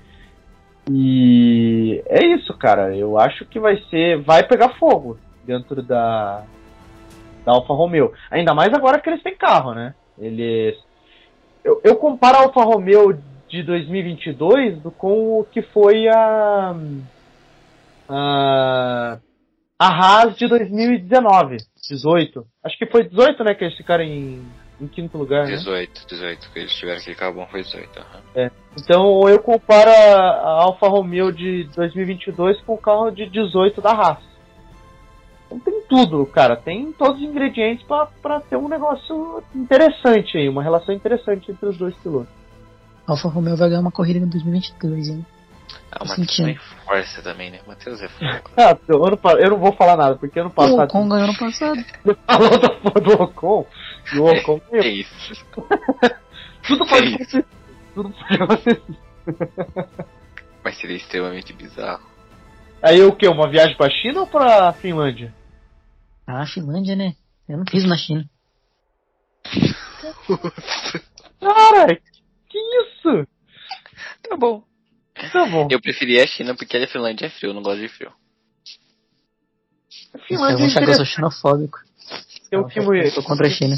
E é isso, cara. Eu acho que vai ser, vai pegar fogo dentro da da Alfa Romeo. Ainda mais agora que eles têm carro, né? Eles eu, eu comparo a Alfa Romeo de 2022 do, com o que foi a a, a Haas de 2019. 18. Acho que foi 18, né? Que eles ficaram em, em quinto lugar. 18, né? 18. Que eles tiveram que carro bom foi 18. Uhum. É. Então eu comparo a Alfa Romeo de 2022 com o carro de 18 da Haas. Então tem tudo, cara. Tem todos os ingredientes para ter um negócio interessante aí, uma relação interessante entre os dois pilotos. Alfa Romeo vai ganhar uma corrida em 2022, hein? Ah, o Matheus também força também, né? O Matheus é. Ah, eu, ano pa- eu não vou falar nada, porque ano O passado Ocon ganhou no passado. [laughs] você falou da porra do Ocon, e o Ocon [laughs] É isso. [laughs] tudo é pode isso. Tudo pode acontecer. Mas seria extremamente bizarro. Aí o que? Uma viagem pra China ou pra Finlândia? Ah, Finlândia, né? Eu não fiz na China. Cara, que isso? Tá bom. Tá bom. Eu preferia a China porque a Finlândia é frio, eu não gosto de frio. Eu Finlândia vou é achar que eu sou interessante. xenofóbico. Eu que. Eu sou contra a China.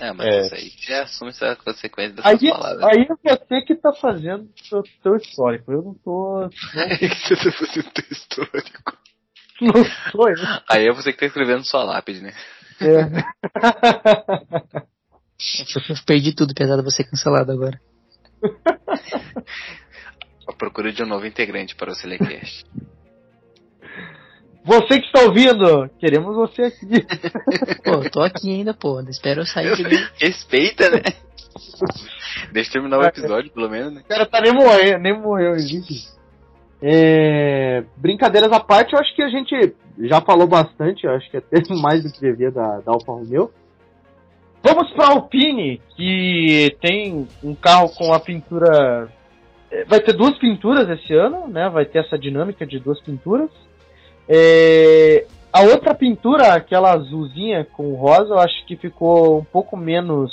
Ah, mas É. isso aí já assume essa consequência dessas Aí, palavras. aí é você que tá fazendo seu, seu histórico. Eu não tô. Aí você tá fazendo teu histórico. Não, não sou eu. Aí é você que tá escrevendo sua lápide, né? É. [laughs] Eu perdi tudo, apesar de você cancelado agora. [laughs] A procura de um novo integrante para o Selecast. [laughs] Você que está ouvindo, queremos você aqui. [laughs] Pô, tô aqui ainda, pô. Espero eu sair primeiro. Respeita, né? Deixa eu terminar o episódio, pelo menos, né? O cara tá nem morrendo, nem morreu, existe. É, brincadeiras à parte, eu acho que a gente já falou bastante, eu acho que até [laughs] mais do que devia da, da Alfa Romeo. Vamos pra Alpine, que tem um carro com a pintura. Vai ter duas pinturas esse ano, né? Vai ter essa dinâmica de duas pinturas. É, a outra pintura, aquela azulzinha com rosa, eu acho que ficou um pouco menos.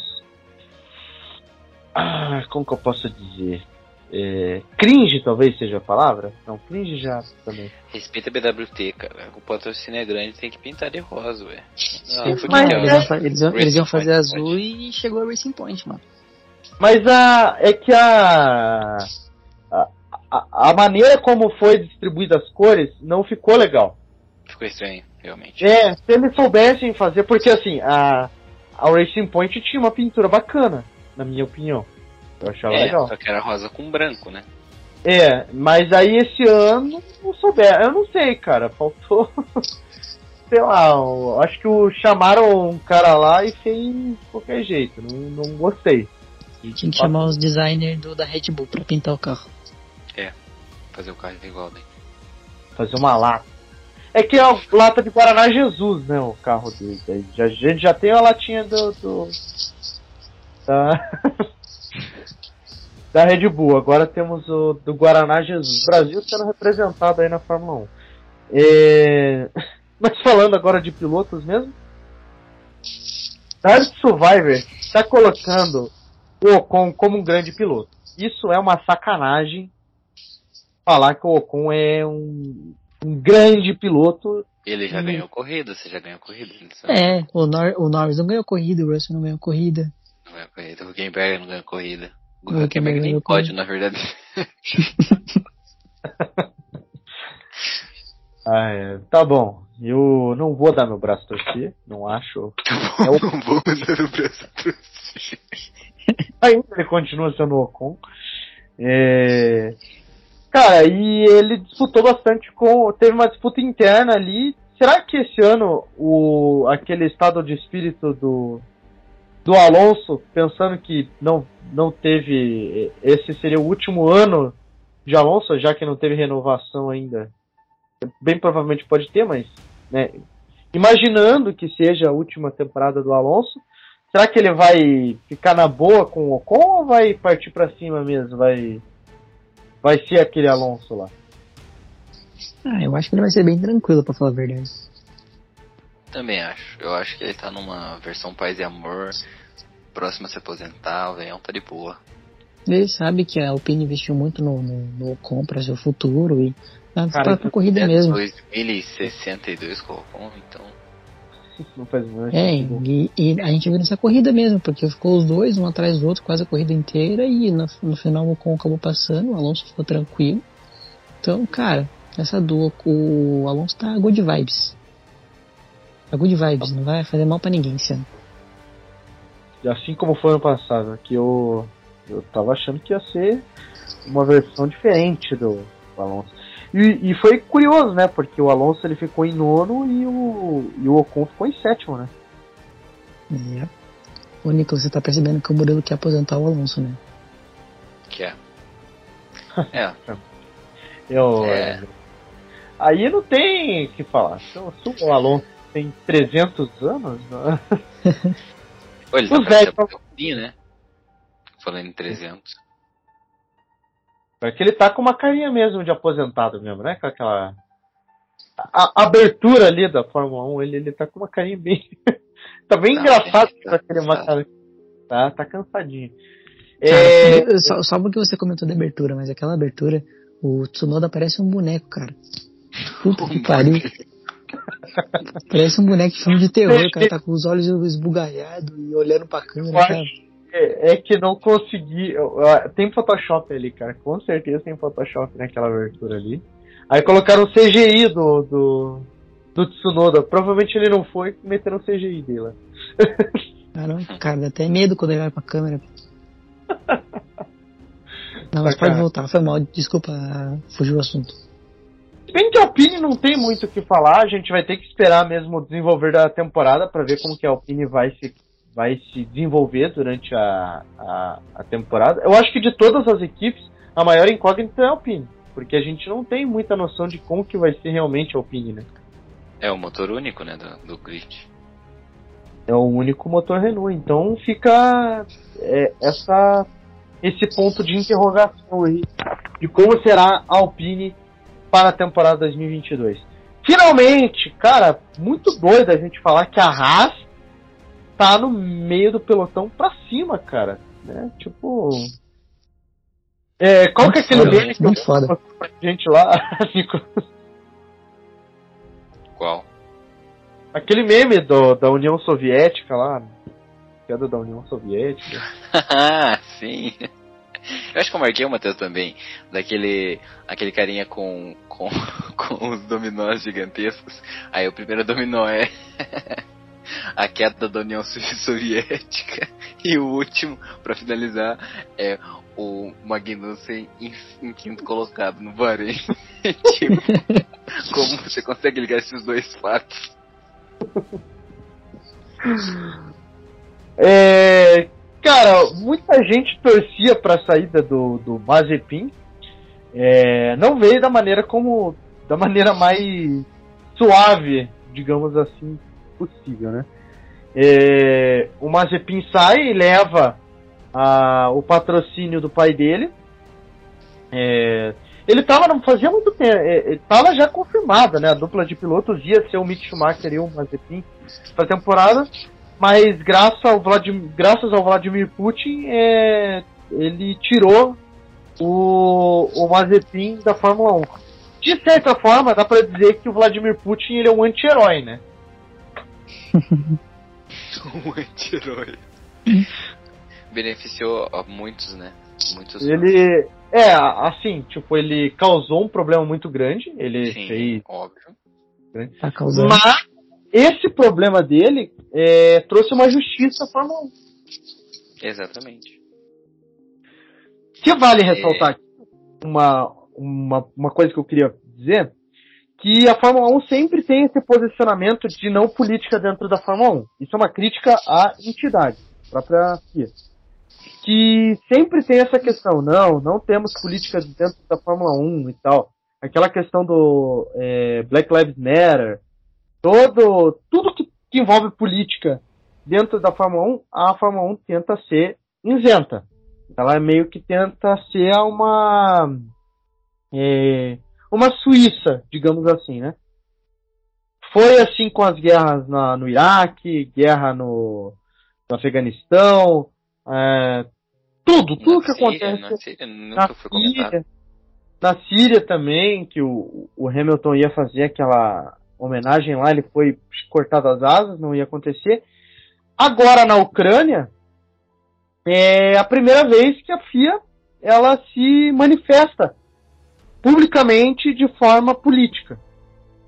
Ah, como que eu posso dizer? É, cringe, talvez seja a palavra? Não, cringe já também. Respeita a BWT, cara. O patrocínio é grande, tem que pintar de rosa, ué. Eles, é? iam, eles iam- eles iam fazer Point, azul e chegou a Racing Point, mano. Mas a, é que a, a, a, maneira como foi distribuída as cores não ficou legal. Ficou estranho, realmente. É, se eles soubessem fazer, porque assim, a, a Racing Point tinha uma pintura bacana, na minha opinião. Eu achava É, legal. só que era rosa com branco, né? É, mas aí esse ano não souber. Eu não sei, cara. Faltou. [laughs] sei lá, acho que o, chamaram um cara lá e fez de qualquer jeito. Não, não gostei. Tinha que chamar os designers do, da Red Bull pra pintar o carro. Fazer o carro igual daí. Fazer uma lata. É que é a lata de Guaraná Jesus, né? O carro dele. A gente já tem a latinha do. do da, [laughs] da Red Bull. Agora temos o do Guaraná Jesus. Brasil sendo representado aí na Fórmula 1. É, [laughs] Mas falando agora de pilotos mesmo. Dark Survivor está colocando o Ocon como um grande piloto. Isso é uma sacanagem falar que o Ocon é um, um grande piloto. Ele já Hum. ganhou corrida, você já ganhou corrida. ele sabe? É, o, Nor o Norris não ganhou corrida, o Russell não ganhou corrida. Não ganhou corrida. O Huckenberg não ganhou corrida. O Huckenberg nem pode, corrida. na verdade. [laughs] Ah, é, tá bom. Eu não vou dar meu braço torcer, não acho. É o- não vou mandar o braço torcer. Ainda ele continua sendo o Ocon. É... Cara, e ele disputou bastante com. Teve uma disputa interna ali. Será que esse ano o aquele estado de espírito do do Alonso, pensando que não não teve esse seria o último ano de Alonso, já que não teve renovação ainda. Bem provavelmente pode ter, mas né, imaginando que seja a última temporada do Alonso, será que ele vai ficar na boa com o Ocon ou vai partir pra cima mesmo? Vai vai ser aquele Alonso lá? Ah, eu acho que ele vai ser bem tranquilo, pra falar a verdade. Também acho. Eu acho que ele tá numa versão paz e amor. Próximo a se aposentar, o Venhão tá de boa. Ele sabe que a Alpine investiu muito no, no, no Ocon pra seu futuro e tá Cara, pra, isso pra corrida É mesmo. 2062 com o Ocon, então. Não faz mais É, e, e a gente viu nessa corrida mesmo, porque ficou os dois, um atrás do outro, quase a corrida inteira, e no, no final o Ocon acabou passando, o Alonso ficou tranquilo. Então, cara, essa duo, o Alonso tá good vibes. Tá good vibes, não vai fazer mal pra ninguém esse ano. Assim como foi ano passado, que eu eu tava achando que ia ser uma versão diferente do Alonso. E, e foi curioso, né? Porque o Alonso ele ficou em nono e o, e o Ocon ficou em sétimo, né? É. Ô, Nicolas, você tá percebendo que o Murilo quer aposentar o Alonso, né? que é. [laughs] É. Eu, é. Aí não tem o que falar. Então, o Alonso tem 300 anos. Né? Olha, ele [laughs] tá velho, né? Falando em 300. É que ele tá com uma carinha mesmo de aposentado mesmo, né? Com aquela. A, a abertura ali da Fórmula 1, ele, ele tá com uma carinha bem. [laughs] tá bem tá engraçado com tá aquele macarrão. Tá, tá cansadinho. Cara, é... só, só porque você comentou da abertura, mas aquela abertura, o Tsunoda parece um boneco, cara. Puta que pariu. Parece um boneco de filme de terror, cara. Tá com os olhos esbugalhados e olhando pra câmera, cara. É, é, que não consegui. Tem Photoshop ali, cara. Com certeza tem Photoshop naquela abertura ali. Aí colocaram o CGI do, do, do Tsunoda. Provavelmente ele não foi, meteram o CGI dele. [laughs] Caramba, cara, dá até medo quando ele vai pra câmera. [laughs] Não, mas pode voltar, foi mal, desculpa, fugiu o assunto. Bem que a Alpine não tem muito o que falar, a gente vai ter que esperar mesmo o desenvolver da temporada para ver como que a Alpine vai se, vai se desenvolver durante a, a, a, temporada. Eu acho que de todas as equipes, a maior incógnita é a Alpine, porque a gente não tem muita noção de como que vai ser realmente a Alpine, né? É o motor único, né, do, do grid. É o único motor Renault, então fica é, essa esse ponto de interrogação aí de como será a Alpine para a temporada 2022. Finalmente, cara, muito doido a gente falar que a Haas tá no meio do pelotão pra cima, cara. Né? Tipo. É, qual muito que é aquele foda, meme que muito foda. pra gente lá? [laughs] qual? Aquele meme do, da União Soviética lá queda da União Soviética. Ah, [laughs] sim. Eu acho que eu marquei uma tela também, daquele aquele carinha com, com, [laughs] com os dominós gigantescos. Aí o primeiro dominó é a queda da União [laughs] Soviética. E o último, para finalizar, é o Magnussen em, em, quinto colocado no Bahrein. [laughs] tipo, como você consegue ligar esses dois fatos? É, cara, muita gente torcia para a saída do, do Mazepin. É, não veio da maneira como. da maneira mais suave, digamos assim, possível, né? É, o Mazepin sai e leva a, o patrocínio do pai dele. É, ele tava, não fazia muito tempo, é, tava já confirmada, né? A dupla de pilotos ia ser o Mick Schumacher e o Mazepin para temporada mas graças ao Vladimir, graças ao Vladimir Putin, é, ele tirou o, o Mazepin da Fórmula 1. De certa forma, dá para dizer que o Vladimir Putin ele é um anti-herói, né? [laughs] um anti-herói. Beneficiou a muitos, né? Muitos. Ele. É, assim, tipo, ele causou um problema muito grande. Ele Sim, fez. Óbvio. Tá causando. Mas esse problema dele é, trouxe uma justiça para a Fórmula 1. Exatamente. Que vale ressaltar é... uma, uma, uma coisa que eu queria dizer, que a Fórmula 1 sempre tem esse posicionamento de não política dentro da Fórmula 1. Isso é uma crítica à entidade, própria FIA. Que sempre tem essa questão, não, não temos política dentro da Fórmula 1 e tal. Aquela questão do é, Black Lives Matter, todo tudo que, que, envolve política dentro da Fórmula 1, a Fórmula 1 tenta ser isenta. Ela meio que tenta ser uma é, uma Suíça, digamos assim, né? Foi assim com as guerras na, no Iraque, guerra no, no Afeganistão, é, tudo, tudo na que Síria, acontece. Na Síria nunca na foi comentado. Síria, na Síria também, que o, o Hamilton ia fazer aquela homenagem lá, ele foi cortado as asas, não ia acontecer. Agora na Ucrânia, é a primeira vez que a FIA ela se manifesta publicamente de forma política.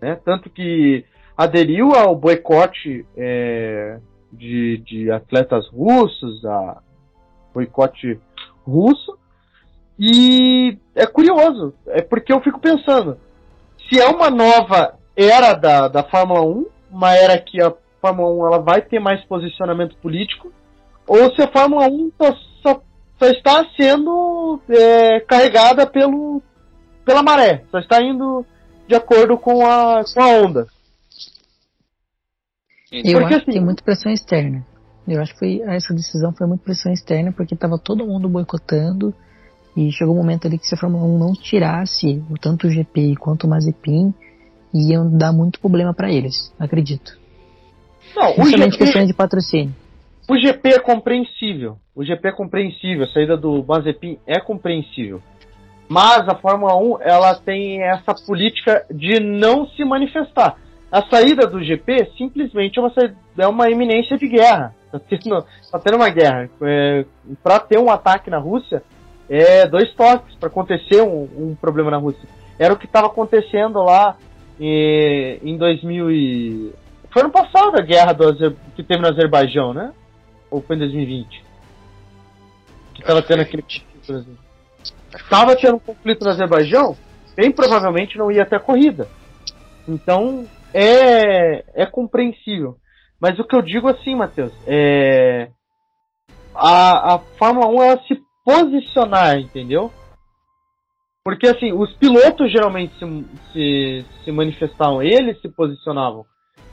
Né? Tanto que aderiu ao boicote é, de, de atletas russos, a boicote russo. E é curioso, é porque eu fico pensando, se é uma nova era da, da Fórmula 1, uma era que a Fórmula 1 ela vai ter mais posicionamento político, ou se a Fórmula 1 tá, só só está sendo é, carregada pelo, pela maré, só está indo de acordo com a, com a onda. Eu porque, acho assim, que tem muita pressão externa. Eu acho que foi, essa decisão foi muito pressão externa, porque estava todo mundo boicotando, e chegou um momento ali que se a Fórmula 1 não tirasse tanto o GP quanto o Mazepin, iam dar muito problema para eles, acredito. Não, Principalmente GP, questões de patrocínio. O GP é compreensível. O GP é compreensível. A saída do Mazepin é compreensível. Mas a Fórmula 1 ela tem essa política de não se manifestar. A saída do GP simplesmente é uma, é uma iminência de guerra. Está [laughs] tendo, tá tendo uma guerra. É, para ter um ataque na Rússia, é dois toques para acontecer um, um, problema na Rússia. Era o que estava acontecendo lá em, em 2000 e... Foi ano passado a guerra do, que teve no Azerbaijão, né? Ou foi em 2020? Que estava tendo aquele conflito Estava tendo um conflito no Azerbaijão, bem provavelmente não ia a corrida. Então, é, é compreensível. Mas o que eu digo assim, Matheus, é. A, a Fórmula 1 ela se posicionar, entendeu? Porque assim, os pilotos geralmente se, se, se manifestavam, eles se posicionavam.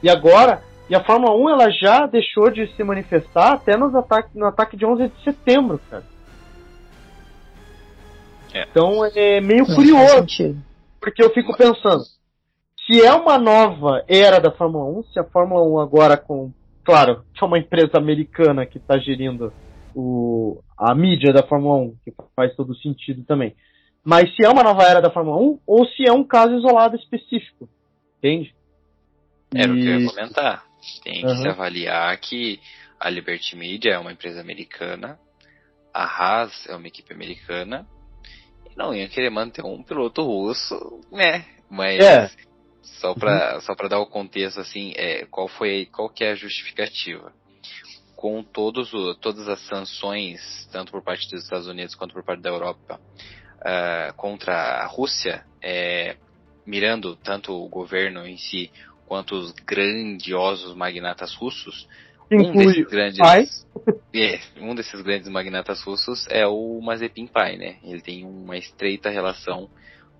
E agora, e a Fórmula 1 ela já deixou de se manifestar até nos ataques, no ataque de 11 de setembro, cara. É. Então é meio Não, curioso. Porque eu fico pensando, se é uma nova era da Fórmula 1, se a Fórmula 1 agora com, claro, que é uma empresa americana que está gerindo o, a mídia da Fórmula 1, que faz todo sentido também. Mas se é uma nova era da Fórmula 1 ou se é um caso isolado específico. Entende? Era e... o que eu ia comentar. Tem que uhum. se avaliar que a Liberty Media é uma empresa americana, a Haas é uma equipe americana, não ia querer manter um piloto russo, né? Mas é. só para uhum. só para dar o contexto assim, é, qual foi qual que é a justificativa? com todos o, todas as sanções, tanto por parte dos Estados Unidos quanto por parte da Europa, uh, contra a Rússia, é, mirando tanto o governo em si quanto os grandiosos magnatas russos, um desses grandes, [laughs] é, um desses grandes magnatas russos é o Mazepin pai, né? Ele tem uma estreita relação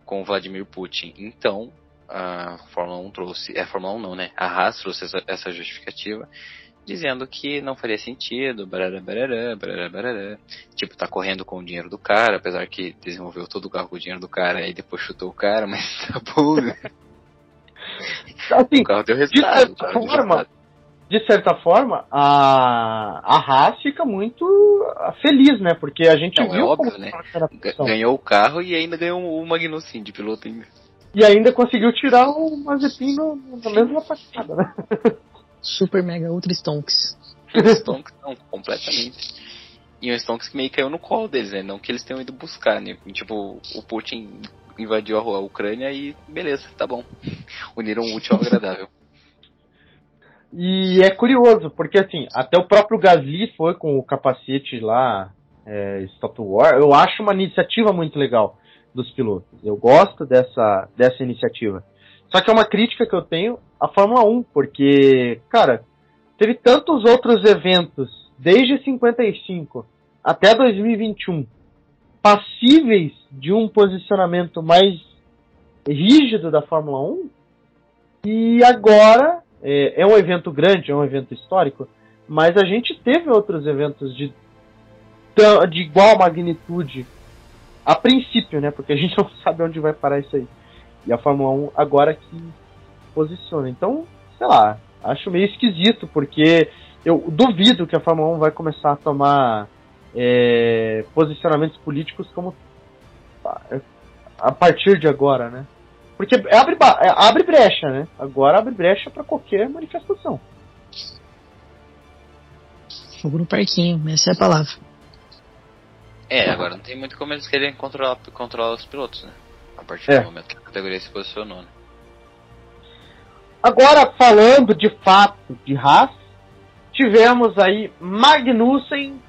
com Vladimir Putin. Então, a Fórmula 1 trouxe, é a Fórmula 1 não, né? A Haas trouxe essa, essa justificativa dizendo que não faria sentido, barará, barará, barará, barará. Tipo, tá correndo com o dinheiro do cara, apesar que desenvolveu todo o carro com o dinheiro do cara e depois chutou o cara, [laughs] mas tá bom, né? Assim, o carro deu resultado. De certa, forma, de certa forma, a, a Haas fica muito feliz, né? Porque a gente não, viu é óbvio, né? Ganhou o carro e ainda ganhou o Magnussen de piloto ainda. E ainda conseguiu tirar o Mazepin na mesma passada, né? Super Mega Ultra Stonks. Stonks não, completamente. E o Stonks que meio caiu no colo deles, né? Não que eles tenham ido buscar, né? Tipo, o Putin invadiu a Ucrânia e beleza, tá bom. Uniram um útil ao agradável. E é curioso, porque assim, até o próprio Gasly foi com o capacete lá, é, Stop War. Eu acho uma iniciativa muito legal dos pilotos. Eu gosto dessa, dessa iniciativa. Só que é uma crítica que eu tenho à Fórmula 1, porque, cara, teve tantos outros eventos desde 55 até 2021 passíveis de um posicionamento mais rígido da Fórmula 1 e agora é, é, um evento grande, é um evento histórico, mas a gente teve outros eventos de, de igual magnitude a princípio, né? Porque a gente [laughs] não sabe onde vai parar isso aí. E a Fórmula 1 agora que posiciona. Então, sei lá, acho meio esquisito, porque eu duvido que a Fórmula 1 vai começar a tomar é, posicionamentos políticos como a partir de agora, né? Porque abre, é, abre brecha, né? Agora abre brecha para qualquer manifestação. Fogo no parquinho, essa é a palavra. É, agora não tem muito como eles querem controlar, controlar os pilotos, né? A partir é. do momento que a categoria se posicionou. Né? Agora, falando de fato de Haas, tivemos aí Magnussen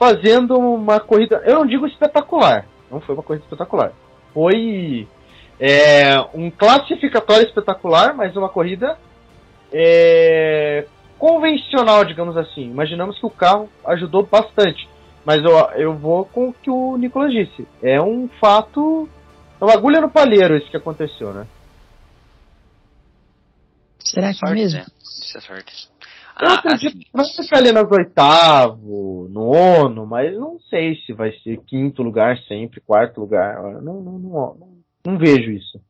fazendo uma corrida, eu não digo espetacular, não foi uma corrida espetacular. Foi é, um classificatório espetacular, mas uma corrida é, convencional, digamos assim. Imaginamos que o carro ajudou bastante. Mas eu, eu vou com o que o Nicolas disse. É um fato. É uma agulha no palheiro isso que aconteceu, né? Será que sorte, mesmo? Né? Isso é sorte. Eu ah, acredito assim... que vai ficar ali nas oitavo, nono, mas não sei se vai ser quinto lugar sempre, quarto lugar. Não, não, não, não, vejo isso.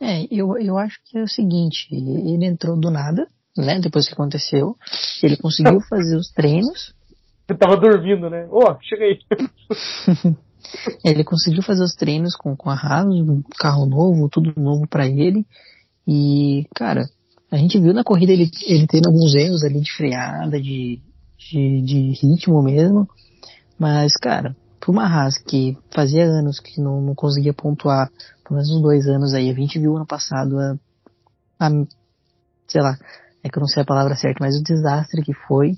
É, eu, eu acho que é o seguinte, ele entrou do nada, né, depois que aconteceu, ele conseguiu [laughs] fazer os treinos. Ele tava dormindo, né? Ô, oh, chega aí. [laughs] ele conseguiu fazer os treinos com, com a Haas, um carro novo, tudo novo para ele. E, cara, a gente viu na corrida ele, ele tendo alguns erros ali de freada, de, de, de ritmo mesmo. Mas, cara, por uma Haas que fazia anos que não, não conseguia pontuar, pelo menos uns dois anos aí, a gente viu ano passado a, a, sei lá, é que eu não sei a palavra certa, mas o desastre que foi.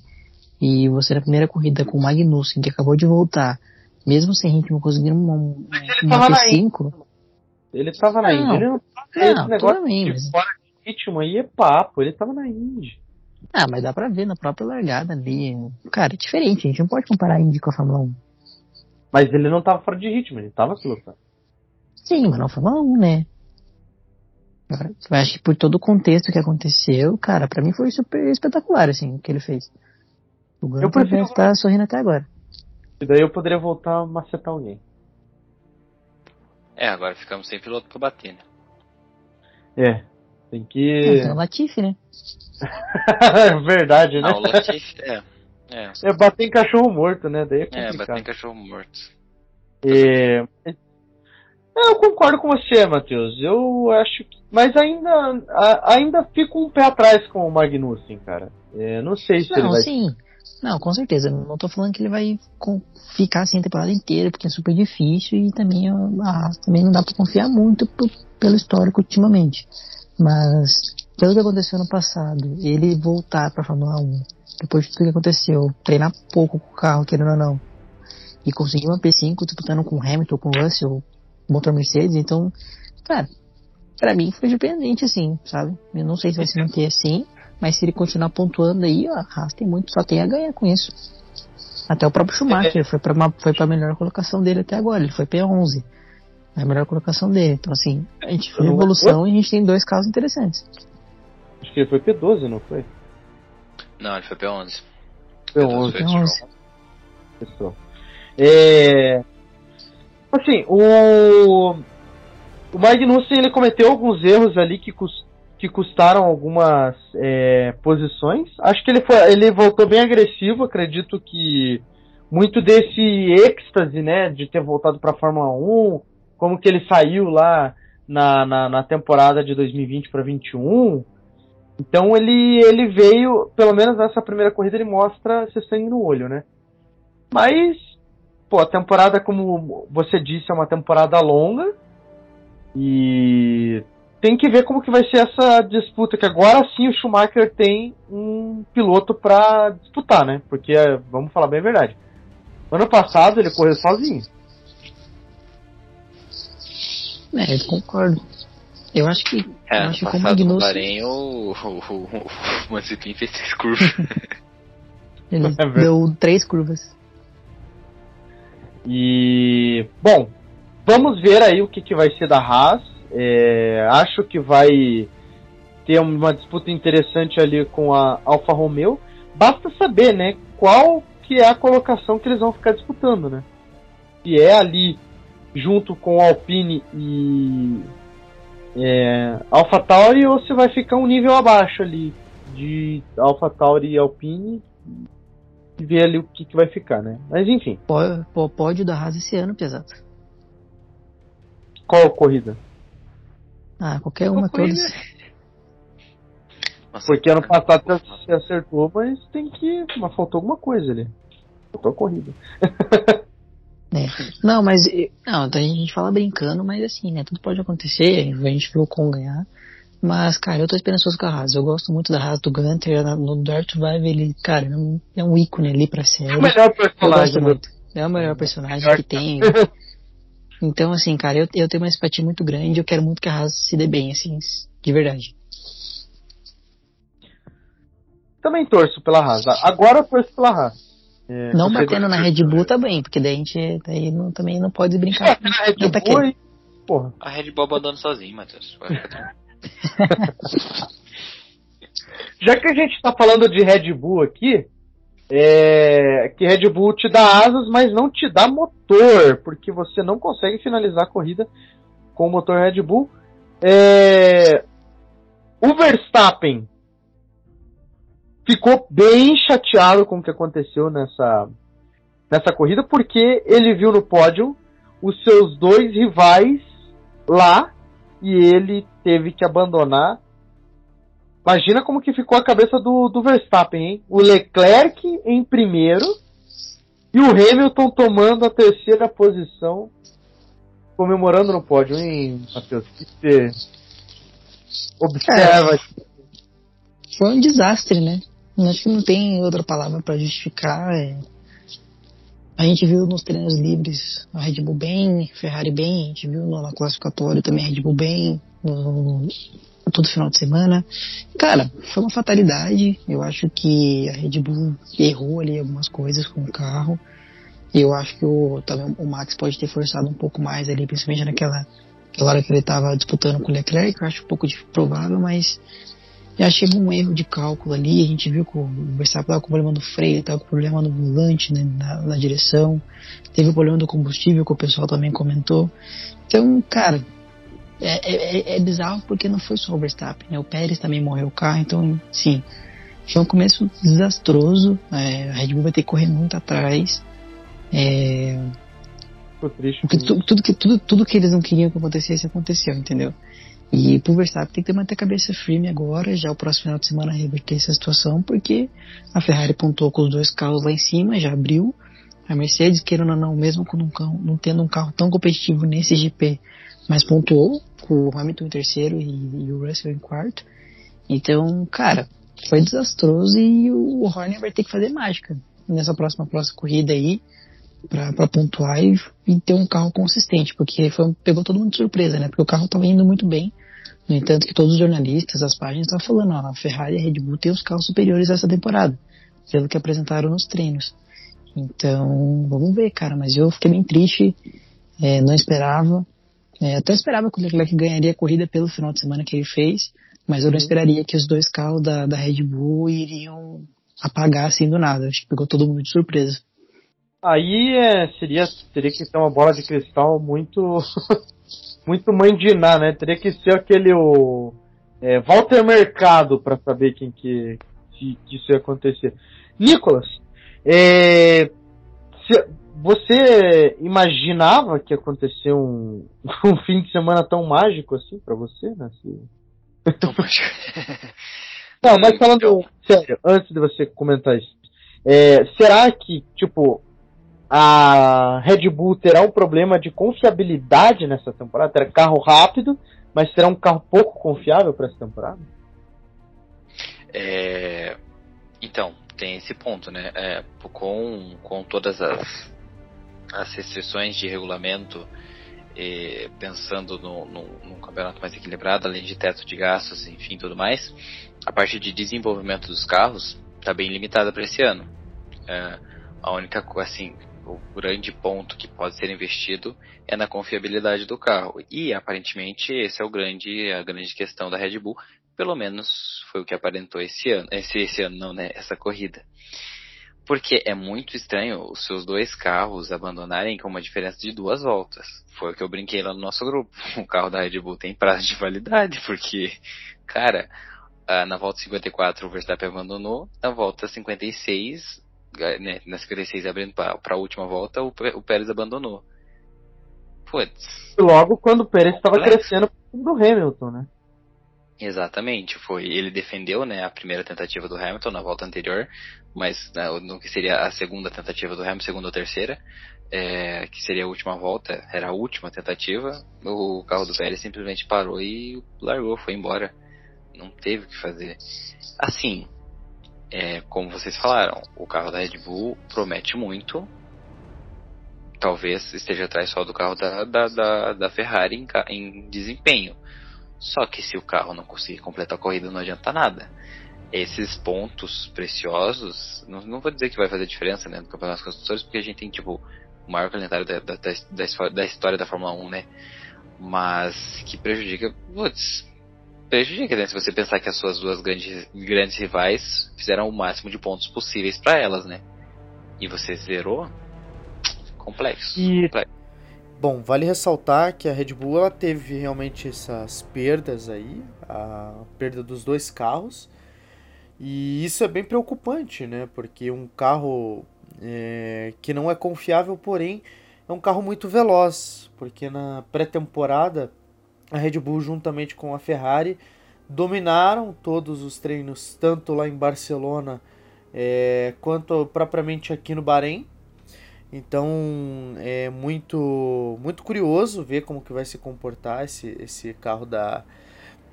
E você na primeira corrida com o Magnussen, que acabou de voltar, mesmo sem ritmo, conseguindo uma, uma P5. Ele tava na Indy. Ele não, não, esse negócio de mas... fora de ritmo aí é papo. Ele tava na Indy. Ah, mas dá pra ver na própria largada ali. Cara, é diferente. A gente não pode comparar a Indy com a Fórmula 1. Mas ele não tava fora de ritmo, ele tava pilotando. Sim, mas não Fórmula 1, né? Eu acho que por todo o contexto que aconteceu, cara, para mim foi super espetacular, assim, o que ele fez. O Gunter eu prefiro... estar sorrindo até agora. E daí eu poderia voltar a macetar alguém. É, agora ficamos sem piloto pra bater, né? É, tem que. É, o Latifi, né? [laughs] é verdade, né? Não, o Latifi, é. É. é bater em cachorro morto, né? Daí é, é bater em cachorro morto. É... Eu concordo com você, Matheus. Eu acho que. Mas ainda, ainda fico um pé atrás com o Magnussen, cara. É, não sei se não, ele vai. Sim. Não, com certeza. Não tô falando que ele vai ficar assim a temporada inteira, porque é super difícil e também, a, também não dá para confiar muito pelo histórico ultimamente. Mas, pelo que aconteceu no passado, ele voltar pra Fórmula 1, depois de tudo que aconteceu, treinar pouco com o carro, querendo ou não, e conseguir uma P5 disputando com Hamilton, com Russell, motor Mercedes, então, cara, pra mim foi surpreendente assim, sabe? Eu não sei se vai se manter assim, mas se ele continuar pontuando aí, ó, a Haas tem muito, só tem a ganhar com isso. Até o próprio Schumacher é. foi para uma foi para a melhor colocação dele até agora, ele foi P11. É a melhor colocação dele. Então assim, a gente fez evolução e a gente tem dois carros interessantes. Acho que ele foi P12, não foi? Não, ele foi P11. P11. P11. Pessoal. É... Assim, o o Magnussen ele cometeu alguns erros ali que, que custaram algumas é, posições. Acho que ele, foi, ele voltou bem agressivo. Acredito que muito desse êxtase, né, de ter voltado para a Fórmula 1, como que ele saiu lá na, na, na temporada de 2020 para 21. Então ele, ele veio, pelo menos nessa primeira corrida, ele mostra ser sangue no olho, né? Mas, pô, a temporada, como você disse, é uma temporada longa. E tem que ver como que vai ser essa disputa, que agora sim o Schumacher tem um piloto para disputar, né? Porque, vamos falar bem a verdade, ano passado ele correu sozinho. É, concordo. Eu acho que. É, eu acho que o Magnussen. Bahrein, o, o, o, o Mazepin fez três curvas. [laughs] ele é deu três curvas. E. Bom, vamos ver aí o que, que vai ser da Haas. É, acho que vai ter uma disputa interessante ali com a Alfa Romeo. Basta saber, né, qual que é a colocação que eles vão ficar disputando, né? Se é ali junto com Alpine e é, Alpha Tauri ou se vai ficar um nível abaixo ali de Alpha Tauri e Alpine e ver ali o que, que vai ficar, né? Mas enfim. Pódio da Haas esse ano, pesado. Qual corrida? Ah, qualquer uma, todas. Porque ano passado você acertou, mas tem que. Mas faltou alguma coisa ali. Faltou a corrida. [laughs] É. Não, mas. Não, então a gente fala brincando, mas assim, né? Tudo pode acontecer. A gente viu com ganhar. Mas, cara, eu tô esperançoso com a Haas. Eu gosto muito da Haas do Gunter. No Dark Survive, ele, cara, é um ícone ali pra série. É o melhor personagem. muito. É o melhor personagem que tem. [laughs] Então, assim, cara, eu, eu tenho uma simpatia muito grande, eu quero muito que a Haas se dê bem, assim, de verdade. Também torço pela Haas. Agora eu torço pela Haas. É, não batendo na Red Bull também, porque daí a gente daí não, também não pode brincar. É, a Red Bull e... Porra. A Red Bull abandona sozinho, Matheus. [laughs] Já que a gente tá falando de Red Bull aqui, é que Red Bull te dá asas, mas não te dá motor, porque você não consegue finalizar a corrida com o motor Red Bull. É... O Verstappen ficou bem chateado com o que aconteceu nessa, nessa corrida, porque ele viu no pódio os seus dois rivais lá e ele teve que abandonar. Imagina como que ficou a cabeça do, do Verstappen, hein? O Leclerc em primeiro e o Hamilton tomando a terceira posição, comemorando no pódio, hein, Matheus? Que você observa. É, foi um desastre, né? Acho que não tem outra palavra para justificar. É... A gente viu nos treinos livres a Red Bull bem, Ferrari bem, a gente viu no classificatório também a Red Bull bem, no, todo final de semana. Cara, foi uma fatalidade. Eu acho que a Red Bull errou ali algumas coisas com o carro. Eu acho que o, também o Max pode ter forçado um pouco mais ali, principalmente naquela, naquela hora que ele estava disputando com o Leclerc, eu acho um pouco provável, mas já chega um erro de cálculo ali, a gente viu que o Verstappen estava com problema no freio, estava com problema no volante, né, na, na, direção, teve o problema do combustível que o pessoal também comentou. Então, cara, é, é, é bizarro porque não foi só o Verstappen, né, o Pérez também morreu o carro, então, sim, foi um começo desastroso, é, a Red Bull vai ter que correr muito atrás. É, porque tudo, tudo, que, tudo, tudo que eles não queriam que acontecesse aconteceu, entendeu? E pro Verstappen tem que ter manter a cabeça firme agora, já o próximo final de semana reverter essa situação, porque a Ferrari pontou com os dois carros lá em cima, já abriu. A Mercedes, querendo ou não, mesmo com um carro, não tendo um carro tão competitivo nesse GP, mas pontuou com o Hamilton em terceiro e, e o Russell em quarto. Então, cara, foi desastroso e o Horner vai ter que fazer mágica nessa próxima, próxima corrida aí para pontuar e, e, ter um carro consistente, porque foi, pegou todo mundo de surpresa, né? Porque o carro estava indo muito bem, no entanto, que todos os jornalistas, as páginas estavam falando, ó, a Ferrari e a Red Bull têm os carros superiores essa temporada, pelo que apresentaram nos treinos. Então, vamos ver, cara, mas eu fiquei bem triste, é, não esperava, é, até esperava que o Leclerc ganharia a corrida pelo final de semana que ele fez, mas eu não uhum. esperaria que os dois carros da, da Red Bull iriam apagar assim do nada. Acho que pegou todo mundo de surpresa. Aí é, seria, teria que ter uma bola de cristal muito [laughs] muito mãe de Iná, né? Teria que ser aquele o é, Walter Mercado para saber quem que, que, que, isso ia acontecer. Nicolas, é, se, você imaginava que ia acontecer um, [laughs] um fim de semana tão mágico assim para você, né? Tão [laughs] mágico. Não, mas falando então. sério, antes de você comentar isso, é, será que, tipo, a Red Bull terá um problema de confiabilidade nessa temporada. Terá carro rápido, mas será um carro pouco confiável para essa temporada? É... Então, tem esse ponto, né? É, com, com todas as, as restrições de regulamento, pensando no, no, num campeonato mais equilibrado, além de teto de gastos, enfim, tudo mais, a parte de desenvolvimento dos carros está bem limitada para esse ano. É, a única coisa, assim, o grande ponto que pode ser investido é na confiabilidade do carro. E aparentemente esse é o grande a grande questão da Red Bull, pelo menos foi o que aparentou esse ano, esse, esse ano não, né, essa corrida. Porque é muito estranho os seus dois carros abandonarem com uma diferença de duas voltas. Foi o que eu brinquei lá no nosso grupo. [laughs] O carro da Red Bull tem prazo de validade, porque, cara, na volta 54 o Verstappen abandonou, na volta 56 né, na 56 abrindo para a última volta, o, o Pérez abandonou. Putz. Logo quando o Pérez estava crescendo do Hamilton, né? Exatamente, foi. Ele defendeu, né, a primeira tentativa do Hamilton na volta anterior, mas né, no que seria a segunda tentativa do Hamilton, segunda ou terceira, é, que seria a última volta, era a última tentativa, o carro do Pérez simplesmente parou e largou, foi embora. Não teve o que fazer. Assim, é, como vocês falaram, o carro da Red Bull promete muito. Talvez esteja atrás só do carro da, da, da, da Ferrari em, em, desempenho. Só que se o carro não conseguir completar a corrida, não adianta nada. esses pontos preciosos, não, não vou dizer que vai fazer diferença né, no Campeonato dos Construtores, porque a gente tem tipo o maior calendário da, da, da, da história da Fórmula 1, né? Mas que prejudica, putz, né? Se você pensar que as suas duas grandes, grandes rivais fizeram o máximo de pontos possíveis para elas, né? E você zerou, complexo. E... complexo. Bom, vale ressaltar que a Red Bull ela teve realmente essas perdas aí, a perda dos dois carros. E isso é bem preocupante, né? Porque um carro é, que não é confiável, porém é um carro muito veloz. Porque na pré-temporada a Red Bull, juntamente com a Ferrari, dominaram todos os treinos, tanto lá em Barcelona é, quanto propriamente aqui no Bahrein. Então é muito muito curioso ver como que vai se comportar esse, esse carro da,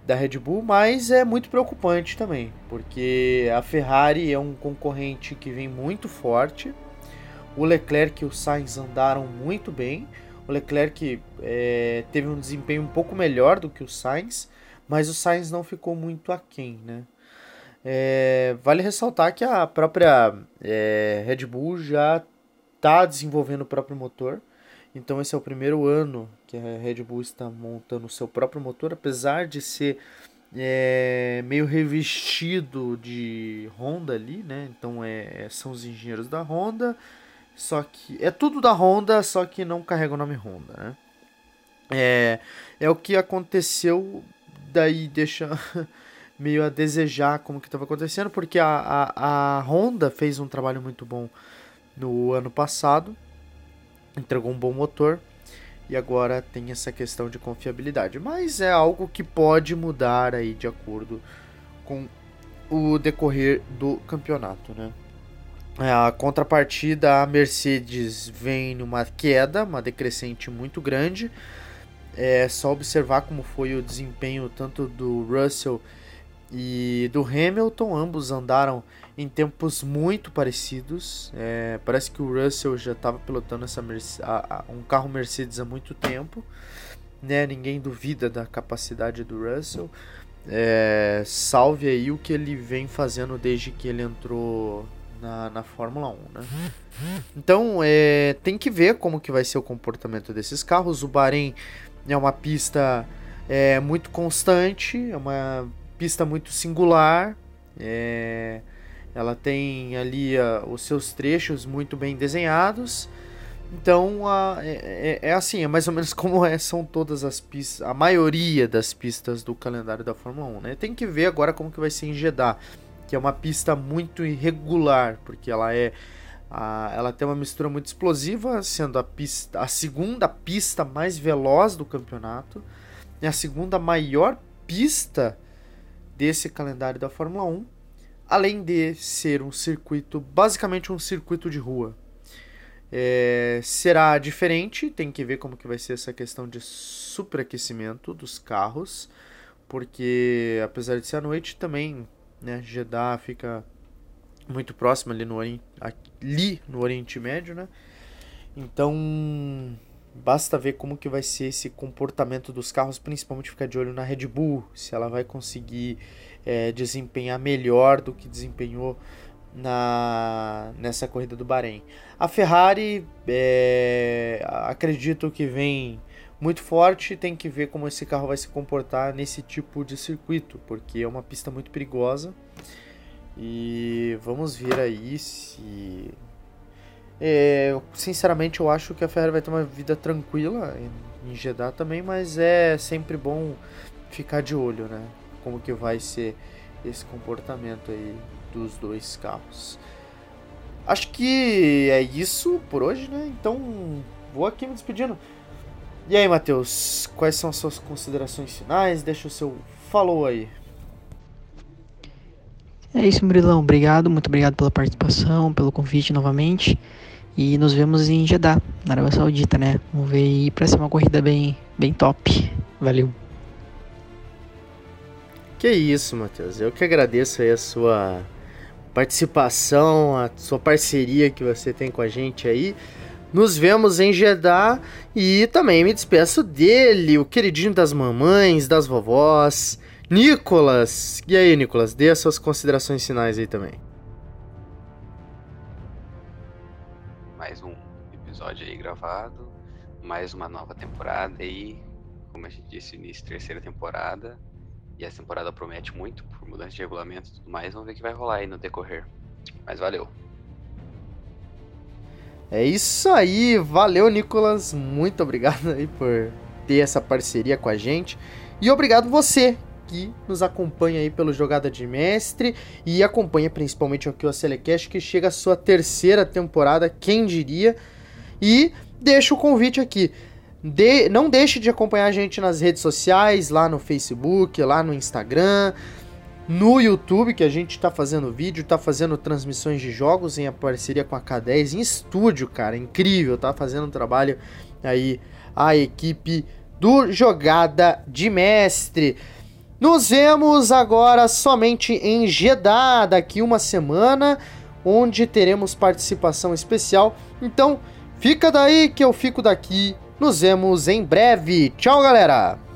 da Red Bull, mas é muito preocupante também, porque a Ferrari é um concorrente que vem muito forte. O Leclerc e o Sainz andaram muito bem. O Leclerc é, teve um desempenho um pouco melhor do que o Sainz, mas o Sainz não ficou muito aquém, né? É, vale ressaltar que a própria é, Red Bull já está desenvolvendo o próprio motor. Então esse é o primeiro ano que a Red Bull está montando o seu próprio motor, apesar de ser é, meio revestido de Honda ali, né? Então é, são os engenheiros da Honda, só que é tudo da Honda, só que não carrega o nome Honda, né? É, é o que aconteceu, daí deixa [laughs] meio a desejar como que estava acontecendo, porque a, a, a Honda fez um trabalho muito bom no ano passado, entregou um bom motor e agora tem essa questão de confiabilidade. Mas é algo que pode mudar aí de acordo com o decorrer do campeonato, né? A contrapartida, a Mercedes vem numa queda, uma decrescente muito grande. É só observar como foi o desempenho tanto do Russell e do Hamilton, ambos andaram em tempos muito parecidos. É, parece que o Russell já estava pilotando essa a, a, um carro Mercedes há muito tempo. Né? Ninguém duvida da capacidade do Russell. É, salve aí o que ele vem fazendo desde que ele entrou na, na Fórmula 1. Né? Então é, tem que ver como que vai ser o comportamento desses carros. O Bahrein é uma pista é, muito constante, é uma pista muito singular. É, ela tem ali uh, os seus trechos muito bem desenhados. Então uh, é, é, é, assim, é mais ou menos [laughs] como é, são todas as pistas, a maioria das pistas do calendário da Fórmula 1. Né? Tem que ver agora como que vai ser em Jeddah, que é uma pista muito irregular, porque ela é a, ela tem uma mistura muito explosiva, sendo a pista a segunda pista mais veloz do campeonato, e a segunda maior pista desse calendário da Fórmula 1, além de ser um circuito, basicamente um circuito de rua. É, será diferente, tem que ver como que vai ser essa questão de superaquecimento dos carros, porque apesar de ser à noite também, né, Jeddah fica muito próximo ali no, ali no Oriente Médio, né? Então Basta ver como que vai ser esse comportamento dos carros, principalmente ficar de olho na Red Bull, se ela vai conseguir é, desempenhar melhor do que desempenhou na nessa corrida do Bahrein. A Ferrari, é, acredito que vem muito forte, tem que ver como esse carro vai se comportar nesse tipo de circuito, porque é uma pista muito perigosa. E vamos ver aí se é, sinceramente, eu acho que a Ferrari vai ter uma vida tranquila em, Jeddah também, mas é sempre bom ficar de olho, né? Como que vai ser esse comportamento aí dos dois carros. Acho que é isso por hoje, né? Então, vou aqui me despedindo. E aí, Matheus, quais são as suas considerações finais? Deixa o seu falou aí. É isso, Murilão. Obrigado, muito obrigado pela participação, pelo convite novamente. E nos vemos em Jeddah, na Arábia Saudita, né? Vamos ver aí pra ser uma corrida bem, bem top. Valeu. Que isso, Matheus. Eu que agradeço aí a sua participação, a sua parceria que você tem com a gente aí. Nos vemos em Jeddah e também me despeço dele, o queridinho das mamães, das vovós, Nicolas! E aí, Nicolas? Dê as suas considerações finais aí também. Mais um episódio aí gravado, mais uma nova temporada aí, como a gente disse início, terceira temporada. E essa temporada promete muito, por mudança de regulamento e tudo mais. Vamos ver o que vai rolar aí no decorrer. Mas valeu. É isso aí, valeu Nicolas, muito obrigado aí por ter essa parceria com a gente. E obrigado você que nos acompanha aí pelo Jogada de Mestre e acompanha principalmente aqui o Selecast, que chega a sua terceira temporada, quem diria. E deixa o convite aqui. De, não deixe de acompanhar a gente nas redes sociais, lá no Facebook, lá no Instagram, no YouTube, que a gente está fazendo vídeo, está fazendo transmissões de jogos em parceria com a K10, em estúdio, cara, incrível, tá fazendo um trabalho aí a equipe do Jogada de Mestre. Nos vemos agora somente em Jeddah daqui uma semana, onde teremos participação especial. Então, fica daí que eu fico daqui. Nos vemos em breve. Tchau, galera!